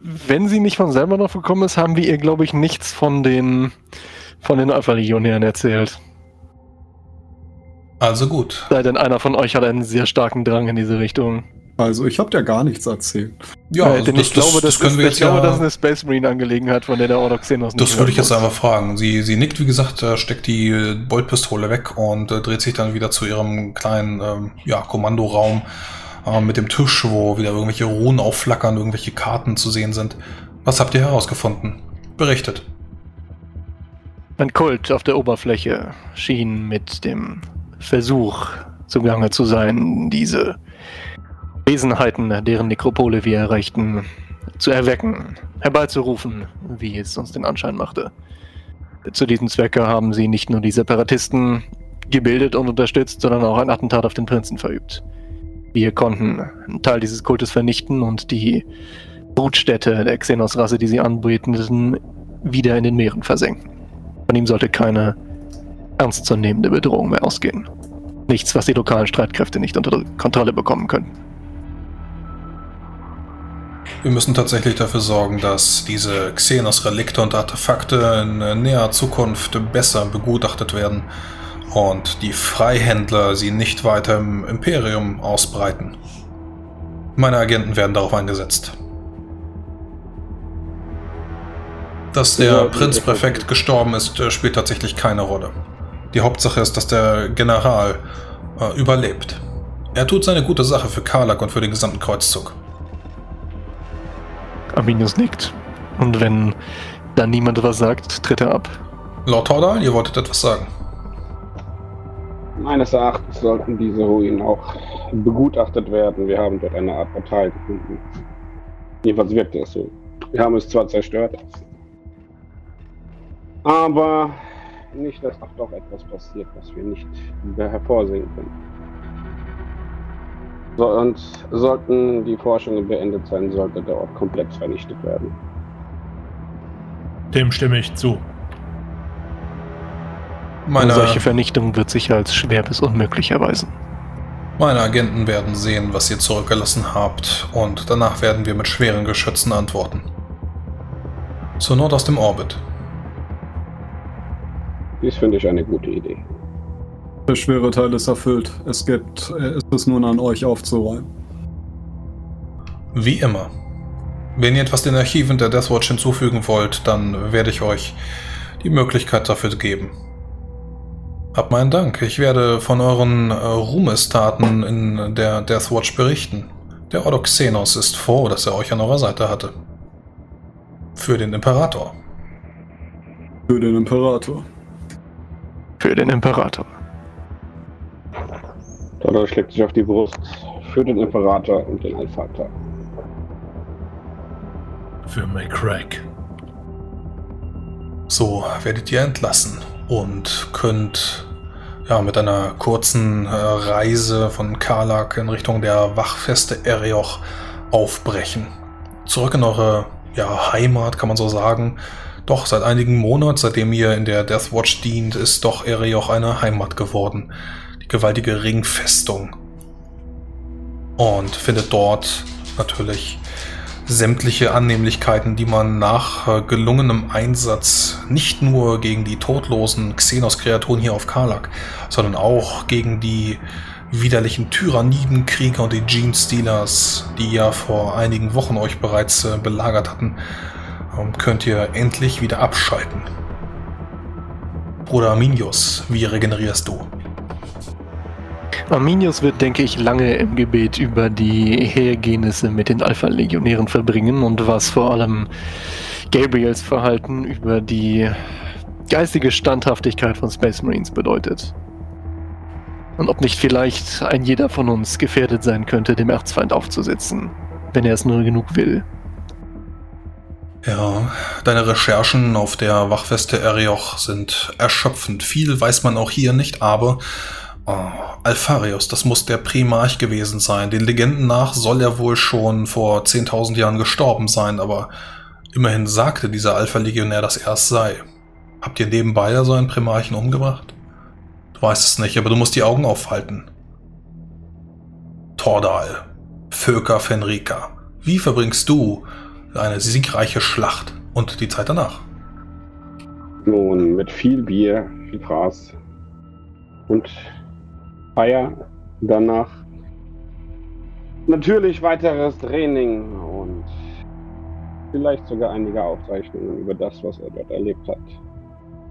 S3: Wenn sie nicht von selber noch gekommen ist, haben wir ihr, glaube ich, nichts von den, von den Alpha-Legionären erzählt.
S5: Also gut.
S3: Sei denn einer von euch hat einen sehr starken Drang in diese Richtung.
S2: Also, ich habe dir gar nichts erzählt.
S5: Ja,
S3: Äh,
S5: also
S3: denn
S5: das,
S3: ich glaube,
S5: das,
S3: das,
S5: das können
S3: ist,
S5: wir
S3: ich
S5: jetzt
S3: glaube,
S5: ja...
S3: das ist eine Space Marine Angelegenheit, von der der Ordoxenos
S5: Das
S3: nicht
S5: würde ich jetzt
S3: muss.
S5: einfach fragen. Sie, sie nickt, wie gesagt, äh, steckt die äh, Boltpistole weg und äh, dreht sich dann wieder zu ihrem kleinen ähm, ja, Kommandoraum äh, mit dem Tisch, wo wieder irgendwelche Runen aufflackern, irgendwelche Karten zu sehen sind. Was habt ihr herausgefunden? Berichtet.
S3: Ein Kult auf der Oberfläche schien mit dem Versuch zugange zu sein, diese Wesenheiten, deren Nekropole wir erreichten, zu erwecken, herbeizurufen, wie es uns den Anschein machte. Zu diesem Zwecke haben sie nicht nur die Separatisten gebildet und unterstützt, sondern auch ein Attentat auf den Prinzen verübt. Wir konnten einen Teil dieses Kultes vernichten und die Brutstätte der Xenos-Rasse, die sie anbeteten, wieder in den Meeren versenken. Von ihm sollte keine ernstzunehmende Bedrohung mehr ausgehen. Nichts, was die lokalen Streitkräfte nicht unter Kontrolle bekommen können.
S5: Wir müssen tatsächlich dafür sorgen, dass diese Xenos-Relikte und Artefakte in äh, näher Zukunft besser begutachtet werden und die Freihändler sie nicht weiter im Imperium ausbreiten. Meine Agenten werden darauf eingesetzt. Dass der Prinzpräfekt gestorben ist, äh, spielt tatsächlich keine Rolle. Die Hauptsache ist, dass der General äh, überlebt. Er tut seine gute Sache für Karlak und für den gesamten Kreuzzug.
S3: Arminius nickt. Und wenn dann niemand was sagt, tritt er ab.
S5: Lord Tordal, ihr wolltet etwas sagen.
S6: Meines Erachtens sollten diese Ruinen auch begutachtet werden. Wir haben dort eine Art Portal gefunden. Jedenfalls wirkte es so. Wir haben es zwar zerstört, aber nicht, dass auch doch etwas passiert, was wir nicht mehr hervorsehen können. So, und sollten die Forschungen beendet sein, sollte der Ort komplett vernichtet werden.
S4: Dem stimme ich zu.
S5: Meine,
S3: Eine solche Vernichtung wird sich als schwer bis unmöglich erweisen.
S5: meine Agenten werden sehen, was ihr zurückgelassen habt, und danach werden wir mit schweren Geschützen antworten. Zur Not aus dem Orbit.
S6: Dies finde ich eine gute Idee.
S2: Der schwere Teil ist erfüllt. Es geht, äh, ist es nun an euch aufzuräumen.
S5: Wie immer. Wenn ihr etwas den Archiven der Deathwatch hinzufügen wollt, dann werde ich euch die Möglichkeit dafür geben. Habt meinen Dank. Ich werde von euren äh, Ruhmestaten in der Deathwatch berichten. Der Ordoxenos ist froh, dass er euch an eurer Seite hatte. Für den Imperator.
S2: Für den Imperator.
S3: Für den Imperator.
S6: Dodor schlägt sich auf die Brust für den Imperator und den Allvater.
S4: Für McCrack.
S5: So werdet ihr entlassen und könnt ja mit einer kurzen äh, Reise von Karlak in Richtung der Wachfeste Erioch aufbrechen. Zurück in eure ja, Heimat, kann man so sagen. Doch seit einigen Monaten, seitdem ihr in der Deathwatch dient, ist doch Erioch eine Heimat geworden. Die gewaltige Ringfestung. Und findet dort natürlich sämtliche Annehmlichkeiten, die man nach äh, gelungenem Einsatz nicht nur gegen die todlosen Xenos-Kreaturen hier auf Karlak, sondern auch gegen die widerlichen Tyrannidenkrieger und die Gene-Stealers, die ja vor einigen Wochen euch bereits äh, belagert hatten, ähm, könnt ihr endlich wieder abschalten. Bruder Arminius, wie regenerierst du?
S3: Arminius wird, denke ich, lange im Gebet über die Hergehnisse mit den Alpha-Legionären verbringen und was vor allem Gabriels Verhalten über die geistige Standhaftigkeit von Space Marines bedeutet. Und ob nicht vielleicht ein jeder von uns gefährdet sein könnte, dem Erzfeind aufzusitzen, wenn er es nur genug will.
S5: Ja, deine Recherchen auf der Wachfeste Erioch sind erschöpfend. Viel weiß man auch hier nicht, aber oh, Alpharius, das muss der Primarch gewesen sein. Den Legenden nach soll er wohl schon vor 10.000 Jahren gestorben sein, aber immerhin sagte dieser Alpha-Legionär, dass er es sei. Habt ihr nebenbei so einen Primarchen umgebracht? Du weißt es nicht, aber du musst die Augen aufhalten. Tordal, Völker Fenrika, wie verbringst du eine siegreiche Schlacht und die Zeit danach?
S6: Nun, mit viel Bier, viel Gras und Feier danach. Natürlich weiteres Training und vielleicht sogar einige Aufzeichnungen über das, was er dort erlebt hat.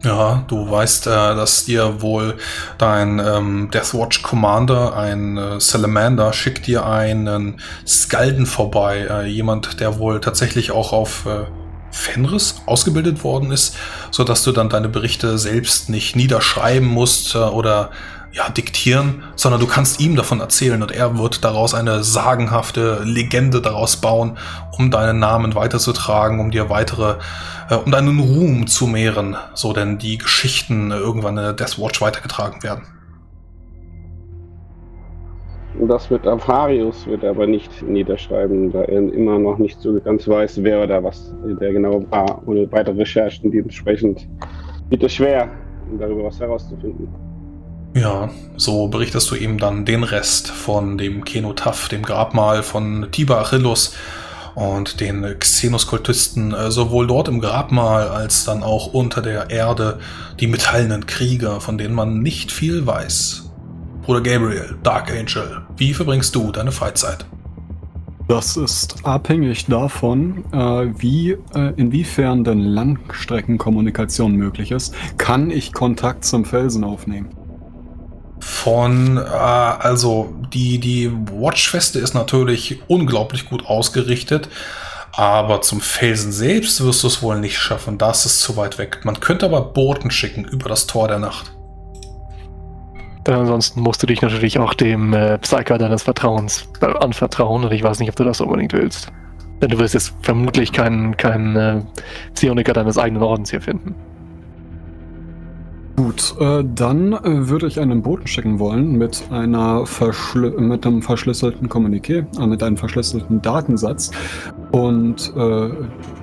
S5: Ja, du weißt, äh, dass dir wohl dein ähm, Deathwatch Commander, ein äh, Salamander, schickt dir einen Skalden vorbei. Äh, jemand, der wohl tatsächlich auch auf äh, Fenris ausgebildet worden ist, so dass du dann deine Berichte selbst nicht niederschreiben musst äh, oder ja, diktieren, sondern du kannst ihm davon erzählen und er wird daraus eine sagenhafte Legende daraus bauen, um deinen Namen weiterzutragen, um dir weitere, äh, um deinen Ruhm zu mehren, so denn die Geschichten irgendwann in der Deathwatch weitergetragen werden.
S6: Das wird Avarius wird aber nicht niederschreiben, da er immer noch nicht so ganz weiß, wer oder was der genau war. Ohne weitere Recherchen dementsprechend wird es schwer, darüber was herauszufinden.
S5: Ja, so berichtest du ihm dann den Rest von dem Kenotaph, dem Grabmal von Tiber Achillus und den Xenoskultisten, äh, sowohl dort im Grabmal als dann auch unter der Erde, die metallenen Krieger, von denen man nicht viel weiß. Bruder Gabriel, Dark Angel, wie verbringst du deine Freizeit?
S2: Das ist abhängig davon, äh, wie, äh, inwiefern denn Langstreckenkommunikation möglich ist. Kann ich Kontakt zum Felsen aufnehmen?
S5: Von, äh, also die, die Watchfeste ist natürlich unglaublich gut ausgerichtet, aber zum Felsen selbst wirst du es wohl nicht schaffen, das ist zu weit weg. Man könnte aber Boten schicken über das Tor der Nacht.
S3: Dann ansonsten musst du dich natürlich auch dem äh, Psyker deines Vertrauens äh, anvertrauen und ich weiß nicht, ob du das unbedingt willst. Denn du wirst jetzt vermutlich keinen kein, äh, Psioniker deines eigenen Ordens hier finden.
S2: Gut, äh, dann äh, würde ich einen Boten schicken wollen mit einer Verschl mit einem verschlüsselten Kommuniqué, äh, mit einem verschlüsselten Datensatz. Und äh,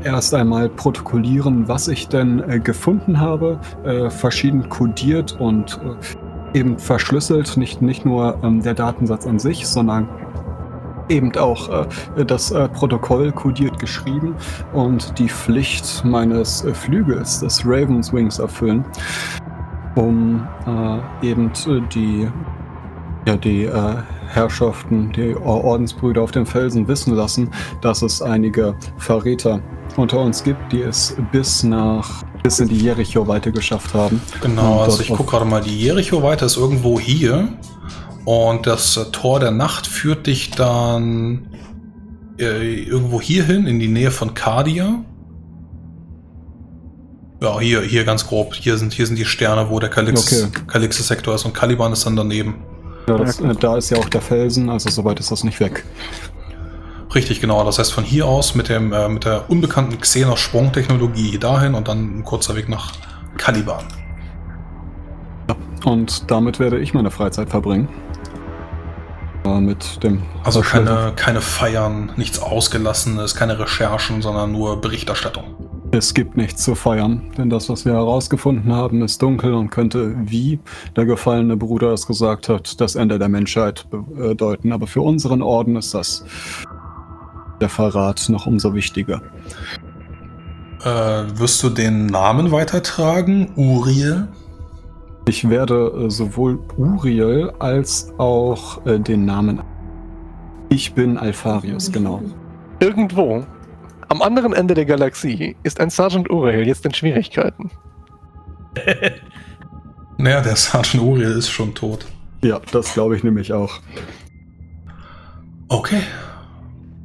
S2: erst einmal protokollieren, was ich denn äh, gefunden habe, äh, verschieden kodiert und eben verschlüsselt, nicht, nicht nur ähm, der Datensatz an sich, sondern eben auch äh, das äh, Protokoll kodiert geschrieben und die Pflicht meines äh, Flügels, des Ravens Wings, erfüllen um äh, eben die, ja, die äh, Herrschaften, die Ordensbrüder auf dem Felsen wissen lassen, dass es einige Verräter unter uns gibt, die es bis nach bis in die Jericho-Weite geschafft haben.
S5: Genau, also ich gucke gerade mal, die Jericho-Weite ist irgendwo hier und das äh, Tor der Nacht führt dich dann äh, irgendwo hier hin, in die Nähe von Cardia. Ja, hier, hier ganz grob. Hier sind, hier sind die Sterne, wo der Kalixis-Sektor ist und Caliban ist dann daneben.
S2: Ja, das, äh, da ist ja auch der Felsen, also soweit ist das nicht weg.
S5: Richtig, genau. Das heißt, von hier aus mit, dem, äh, mit der unbekannten Xenos-Sprungtechnologie dahin und dann ein kurzer Weg nach Caliban.
S2: Ja, und damit werde ich meine Freizeit verbringen. Äh, mit dem.
S5: Also keine, keine Feiern, nichts Ausgelassenes, keine Recherchen, sondern nur Berichterstattung.
S2: Es gibt nichts zu feiern, denn das, was wir herausgefunden haben, ist dunkel und könnte, wie der gefallene Bruder es gesagt hat, das Ende der Menschheit bedeuten. Aber für unseren Orden ist das der Verrat noch umso wichtiger.
S5: Äh, wirst du den Namen weitertragen, Uriel?
S2: Ich werde äh, sowohl Uriel als auch äh, den Namen. Ich bin Alpharius, genau.
S3: Irgendwo am anderen Ende der Galaxie ist ein Sergeant Uriel jetzt in Schwierigkeiten.
S5: naja, der Sergeant Uriel ist schon tot.
S2: Ja, das glaube ich nämlich auch.
S5: Okay.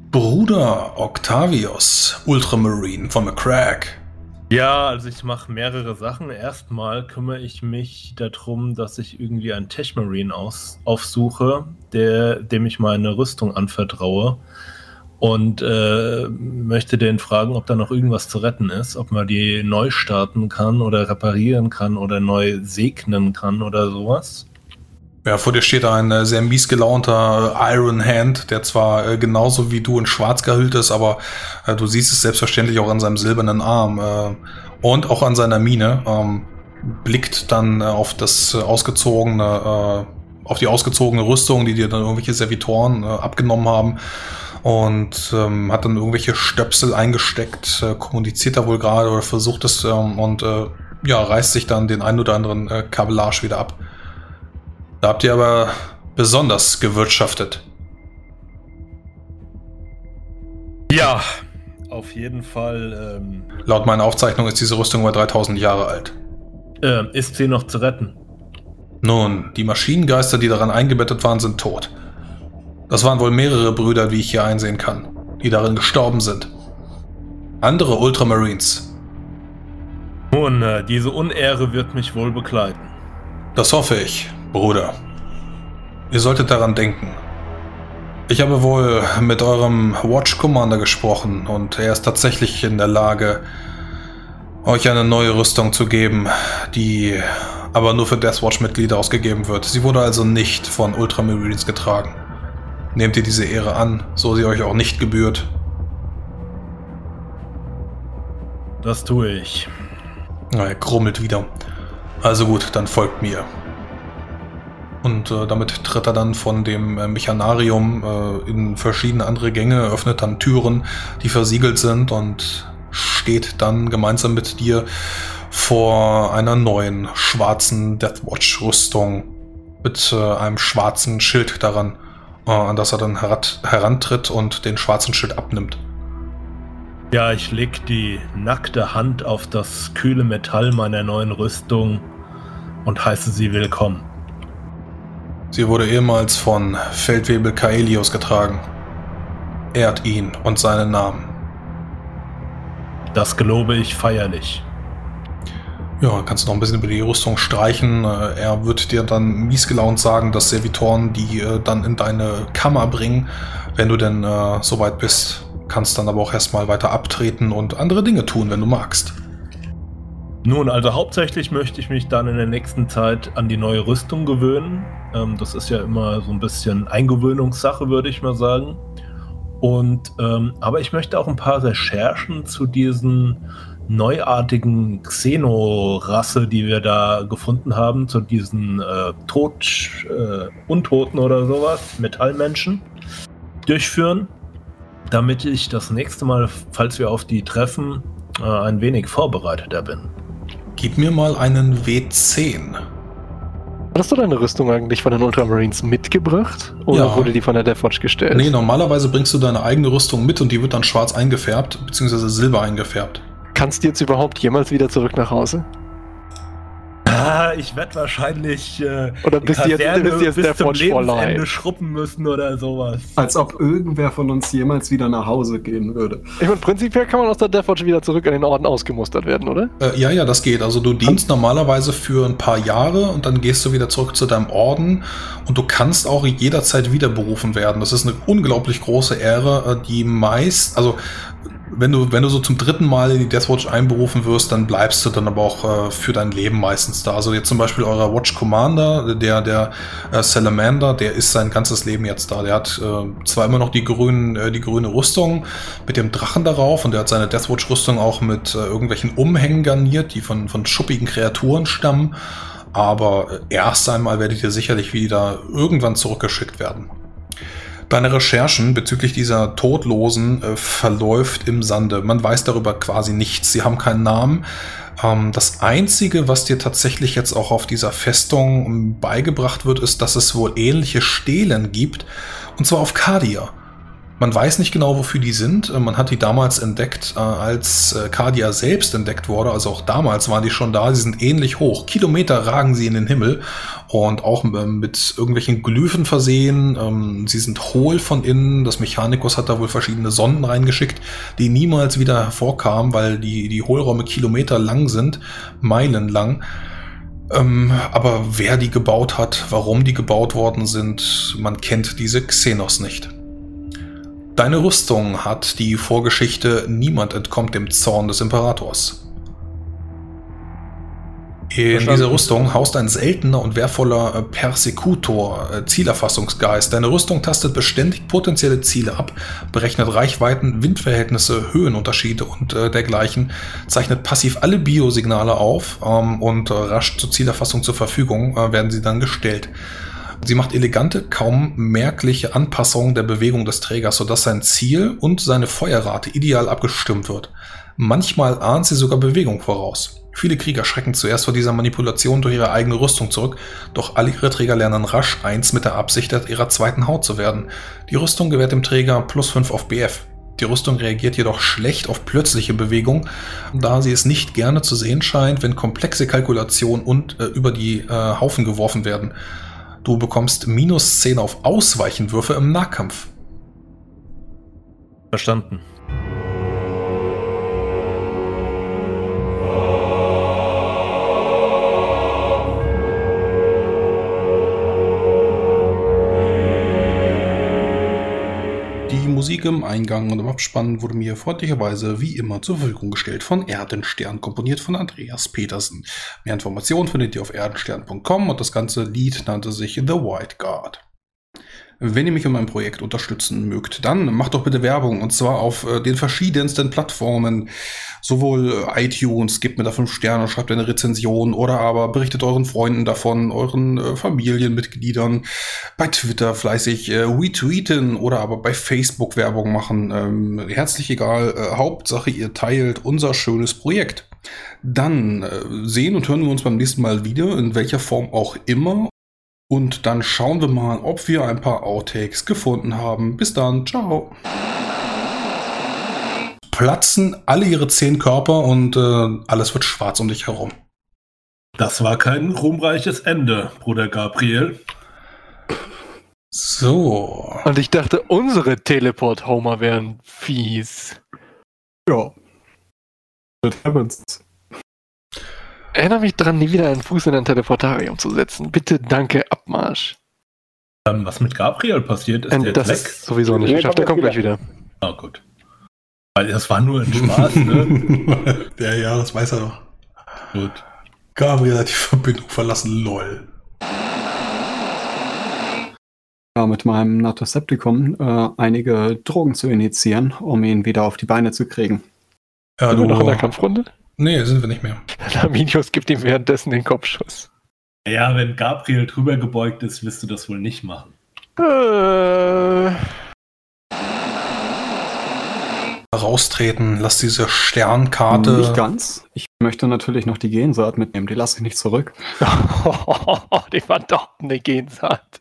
S5: Bruder Octavius, Ultramarine von McCrack.
S4: Ja, also ich mache mehrere Sachen. Erstmal kümmere ich mich darum, dass ich irgendwie einen Techmarine aus, aufsuche, der, dem ich meine Rüstung anvertraue. Und äh, möchte den fragen, ob da noch irgendwas zu retten ist, ob man die neu starten kann oder reparieren kann oder neu segnen kann oder sowas.
S5: Ja, vor dir steht ein äh, sehr mies gelaunter Iron Hand, der zwar äh, genauso wie du in schwarz gehüllt ist, aber äh, du siehst es selbstverständlich auch an seinem silbernen Arm äh, und auch an seiner Miene. Ähm, blickt dann äh, auf das äh, ausgezogene, auf die ausgezogene Rüstung, die dir dann irgendwelche Servitoren abgenommen haben und ähm, hat dann irgendwelche Stöpsel eingesteckt, kommuniziert da wohl gerade oder versucht es ähm, und ja, reißt sich dann den ein oder anderen Kabellage wieder ab. Da habt ihr aber besonders gewirtschaftet.
S4: Ja, auf jeden Fall. Ähm,
S5: Laut meiner Aufzeichnung ist diese Rüstung über 3000 Jahre alt.
S4: Äh, ist sie noch zu retten?
S5: Nun, die Maschinengeister, die daran eingebettet waren, sind tot. Das waren wohl mehrere Brüder, wie ich hier einsehen kann, die darin gestorben sind. Andere Ultramarines.
S4: Nun, äh, diese Unehre wird mich wohl begleiten.
S5: Das hoffe ich. Bruder, ihr solltet daran denken. Ich habe wohl mit eurem Watch Commander gesprochen und er ist tatsächlich in der Lage, euch eine neue Rüstung zu geben, die aber nur für Deathwatch-Mitglieder ausgegeben wird. Sie wurde also nicht von Ultramarines getragen. Nehmt ihr diese Ehre an, so sie euch auch nicht gebührt.
S4: Das tue ich.
S5: Er grummelt wieder. Also gut, dann folgt mir. Und äh, damit tritt er dann von dem äh, Mechanarium äh, in verschiedene andere Gänge, öffnet dann Türen, die versiegelt sind und steht dann gemeinsam mit dir vor einer neuen schwarzen Deathwatch-Rüstung mit äh, einem schwarzen Schild daran, an das er dann herantritt und den schwarzen Schild abnimmt.
S4: Ja, ich leg die nackte Hand auf das kühle Metall meiner neuen Rüstung und heiße sie willkommen.
S5: Sie wurde ehemals von Feldwebel Kaelios getragen. Ehrt ihn und seinen Namen.
S4: Das gelobe ich feierlich.
S5: Ja, kannst du noch ein bisschen über die Rüstung streichen. Äh, er wird dir dann miesgelaunt sagen, dass Servitoren die äh, dann in deine Kammer bringen, wenn du denn äh, soweit bist. Kannst dann aber auch erstmal weiter abtreten und andere Dinge tun, wenn du magst.
S4: Nun, also hauptsächlich möchte ich mich dann in der nächsten Zeit an die neue Rüstung gewöhnen. Ähm, das ist ja immer so ein bisschen Eingewöhnungssache, würde ich mal sagen. Und ähm, aber ich möchte auch ein paar Recherchen zu diesen neuartigen Xeno-Rasse, die wir da gefunden haben, zu diesen äh, Tod, äh, Untoten oder sowas, Metallmenschen, durchführen, damit ich das nächste Mal, falls wir auf die treffen, äh, ein wenig vorbereiteter bin.
S5: Gib mir mal einen W10.
S3: Hattest du deine Rüstung eigentlich von den Ultramarines mitgebracht? Oder ja. wurde die von der Deathwatch gestellt?
S5: Nee, normalerweise bringst du deine eigene Rüstung mit und die wird dann schwarz eingefärbt, beziehungsweise silber eingefärbt.
S3: Kannst du jetzt überhaupt jemals wieder zurück nach Hause?
S4: Ah, ich werde wahrscheinlich äh,
S3: oder bist du jetzt, bist jetzt
S4: bis zum Lebensende schruppen müssen oder sowas.
S2: Als ob irgendwer von uns jemals wieder nach Hause gehen würde.
S3: Ich meine, prinzipiell kann man aus der Deathwatch wieder zurück an den Orden ausgemustert werden, oder?
S5: Äh, ja, ja, das geht. Also du dienst normalerweise für ein paar Jahre und dann gehst du wieder zurück zu deinem Orden und du kannst auch jederzeit wieder berufen werden. Das ist eine unglaublich große Ehre, äh, die meist, also wenn du, wenn du so zum dritten Mal in die Deathwatch einberufen wirst, dann bleibst du dann aber auch äh, für dein Leben meistens da. Also jetzt zum Beispiel euer Watch Commander, der, der äh, Salamander, der ist sein ganzes Leben jetzt da. Der hat äh, zwar immer noch die, grünen, äh, die grüne Rüstung mit dem Drachen darauf und der hat seine Deathwatch-Rüstung auch mit äh, irgendwelchen Umhängen garniert, die von, von schuppigen Kreaturen stammen. Aber äh, erst einmal werdet ihr sicherlich wieder irgendwann zurückgeschickt werden. Deine Recherchen bezüglich dieser Todlosen äh, verläuft im Sande. Man weiß darüber quasi nichts. Sie haben keinen Namen. Ähm, das Einzige, was dir tatsächlich jetzt auch auf dieser Festung beigebracht wird, ist, dass es wohl ähnliche Stelen gibt. Und zwar auf Kadia. Man weiß nicht genau, wofür die sind. Äh, Man hat die damals entdeckt, äh, als äh, Cardia selbst entdeckt wurde. Also auch damals waren die schon da. Sie sind ähnlich hoch. Kilometer ragen sie in den Himmel und auch ähm, mit irgendwelchen Glyphen versehen. Ähm, Sie sind hohl von innen. Das Mechanikus hat da wohl verschiedene Sonden reingeschickt, die niemals wieder hervorkamen, weil die, die Hohlräume Kilometer lang sind, Meilen lang. Ähm, aber wer die gebaut hat, warum die gebaut worden sind, man kennt diese Xenos nicht. Deine Rüstung hat die Vorgeschichte Niemand entkommt dem Zorn des Imperators. In dieser Rüstung haust ein seltener und wertvoller äh, Persekutor, äh, Zielerfassungsgeist. Deine Rüstung tastet beständig potenzielle Ziele ab, berechnet Reichweiten, Windverhältnisse, Höhenunterschiede und äh, dergleichen, zeichnet passiv alle Biosignale auf ähm, und äh, rasch zur Zielerfassung zur Verfügung äh, werden sie dann gestellt. Sie macht elegante, kaum merkliche Anpassungen der Bewegung des Trägers, sodass sein Ziel und seine Feuerrate ideal abgestimmt wird. Manchmal ahnt sie sogar Bewegung voraus. Viele Krieger schrecken zuerst vor dieser Manipulation durch ihre eigene Rüstung zurück, doch alle ihre Träger lernen rasch eins mit der Absicht, ihrer zweiten Haut zu werden. Die Rüstung gewährt dem Träger plus 5 auf BF. Die Rüstung reagiert jedoch schlecht auf plötzliche Bewegung, da sie es nicht gerne zu sehen scheint, wenn komplexe Kalkulationen und äh, über die äh, Haufen geworfen werden. Du bekommst minus 10 auf Ausweichenwürfe im Nahkampf.
S4: Verstanden.
S5: Musik im Eingang und im Abspann wurde mir freundlicherweise wie immer zur Verfügung gestellt von Erdenstern, komponiert von Andreas Petersen. Mehr Informationen findet ihr auf erdenstern.com und das ganze Lied nannte sich The White Guard. Wenn ihr mich in meinem Projekt unterstützen mögt, dann macht doch bitte Werbung und zwar auf äh, den verschiedensten Plattformen. Sowohl äh, iTunes, gebt mir da 5 Sterne, schreibt eine Rezension oder aber berichtet euren Freunden davon, euren äh, Familienmitgliedern. Bei Twitter fleißig äh, retweeten oder aber bei Facebook Werbung machen. Ähm, herzlich egal, äh, Hauptsache ihr teilt unser schönes Projekt. Dann äh, sehen und hören wir uns beim nächsten Mal wieder, in welcher Form auch immer. Und dann schauen wir mal, ob wir ein paar Outtakes gefunden haben. Bis dann, ciao. Platzen alle ihre zehn Körper und äh, alles wird schwarz um dich herum.
S4: Das war kein ruhmreiches Ende, Bruder Gabriel.
S5: So.
S3: Und ich dachte, unsere Teleport-Homer wären fies.
S2: Ja. That happens.
S3: Erinnere mich dran, nie wieder einen Fuß in ein Teleportarium zu setzen. Bitte, danke, Abmarsch.
S4: Ähm, was mit Gabriel passiert, ist
S3: Und
S4: der
S3: das
S4: jetzt weg.
S3: ist sowieso nicht geschafft. Der
S6: kommt
S3: gleich wieder.
S4: Ah, gut. Weil das war nur ein Spaß, ne?
S5: ja, ja, das weiß er doch.
S4: gut.
S5: Gabriel hat die Verbindung verlassen, lol.
S2: Ja, mit meinem Natosepticum äh, einige Drogen zu initiieren, um ihn wieder auf die Beine zu kriegen.
S5: Ja,
S3: wir noch in der
S5: du.
S3: Kampfrunde?
S5: Nee, sind wir nicht mehr.
S3: Laminius gibt ihm währenddessen den Kopfschuss.
S4: Ja, wenn Gabriel drüber gebeugt ist, wirst du das wohl nicht machen.
S3: Äh,
S5: Raustreten, lass diese Sternkarte.
S2: Nicht ganz. Ich möchte natürlich noch die Gensaat mitnehmen, die lasse ich nicht zurück.
S3: die verdammte Gensaat.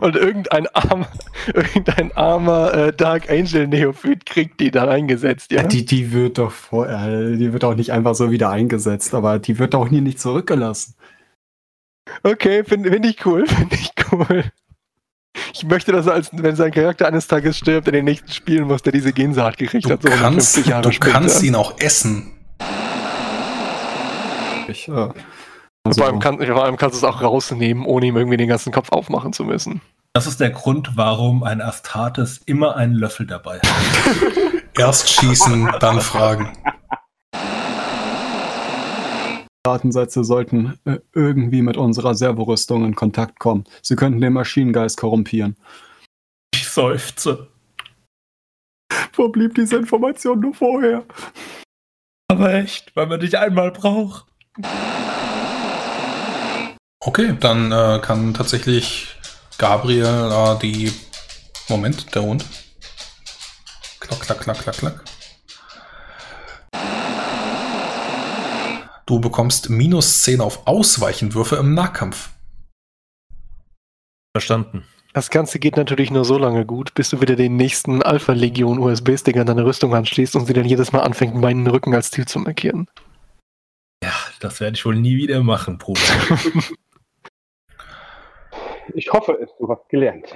S3: Und irgendein, arm, irgendein armer äh, Dark Angel Neophyt kriegt die dann eingesetzt, ja?
S2: Ja, die, die wird doch vorher, die wird auch nicht einfach so wieder eingesetzt, aber die wird auch nie nicht zurückgelassen.
S3: Okay, finde find ich cool, finde ich cool. Ich möchte, dass er, als, wenn sein Charakter eines Tages stirbt, in den nächsten Spielen muss, der diese Gensaat gekriegt
S5: Du
S3: hat. so
S5: kannst,
S3: 150 Jahre
S5: du
S3: später.
S5: kannst ihn auch essen.
S2: Ich, äh, also,
S3: vor, allem kann, vor allem kannst du es auch rausnehmen, ohne ihm irgendwie den ganzen Kopf aufmachen zu müssen.
S4: Das ist der Grund, warum ein Astartes immer einen Löffel dabei hat.
S5: Erst schießen, dann fragen.
S2: Datensätze sollten äh, irgendwie mit unserer Servorüstung in Kontakt kommen. Sie könnten den Maschinengeist korrumpieren.
S4: Ich seufze.
S2: Wo blieb diese Information nur vorher?
S4: Aber echt, weil man dich einmal braucht.
S5: Okay, dann äh, kann tatsächlich Gabriel äh, die. Moment, der Hund. Klack, klack, klack, klack, klack. Du bekommst minus 10 auf Ausweichenwürfe im Nahkampf.
S4: Verstanden.
S3: Das Ganze geht natürlich nur so lange gut, bis du wieder den nächsten Alpha-Legion USB-Stick an deine Rüstung anschließt und sie dann jedes Mal anfängt, meinen Rücken als Ziel zu markieren.
S4: Ja, das werde ich wohl nie wieder machen, Bruder.
S6: Ich hoffe es, du hast gelernt.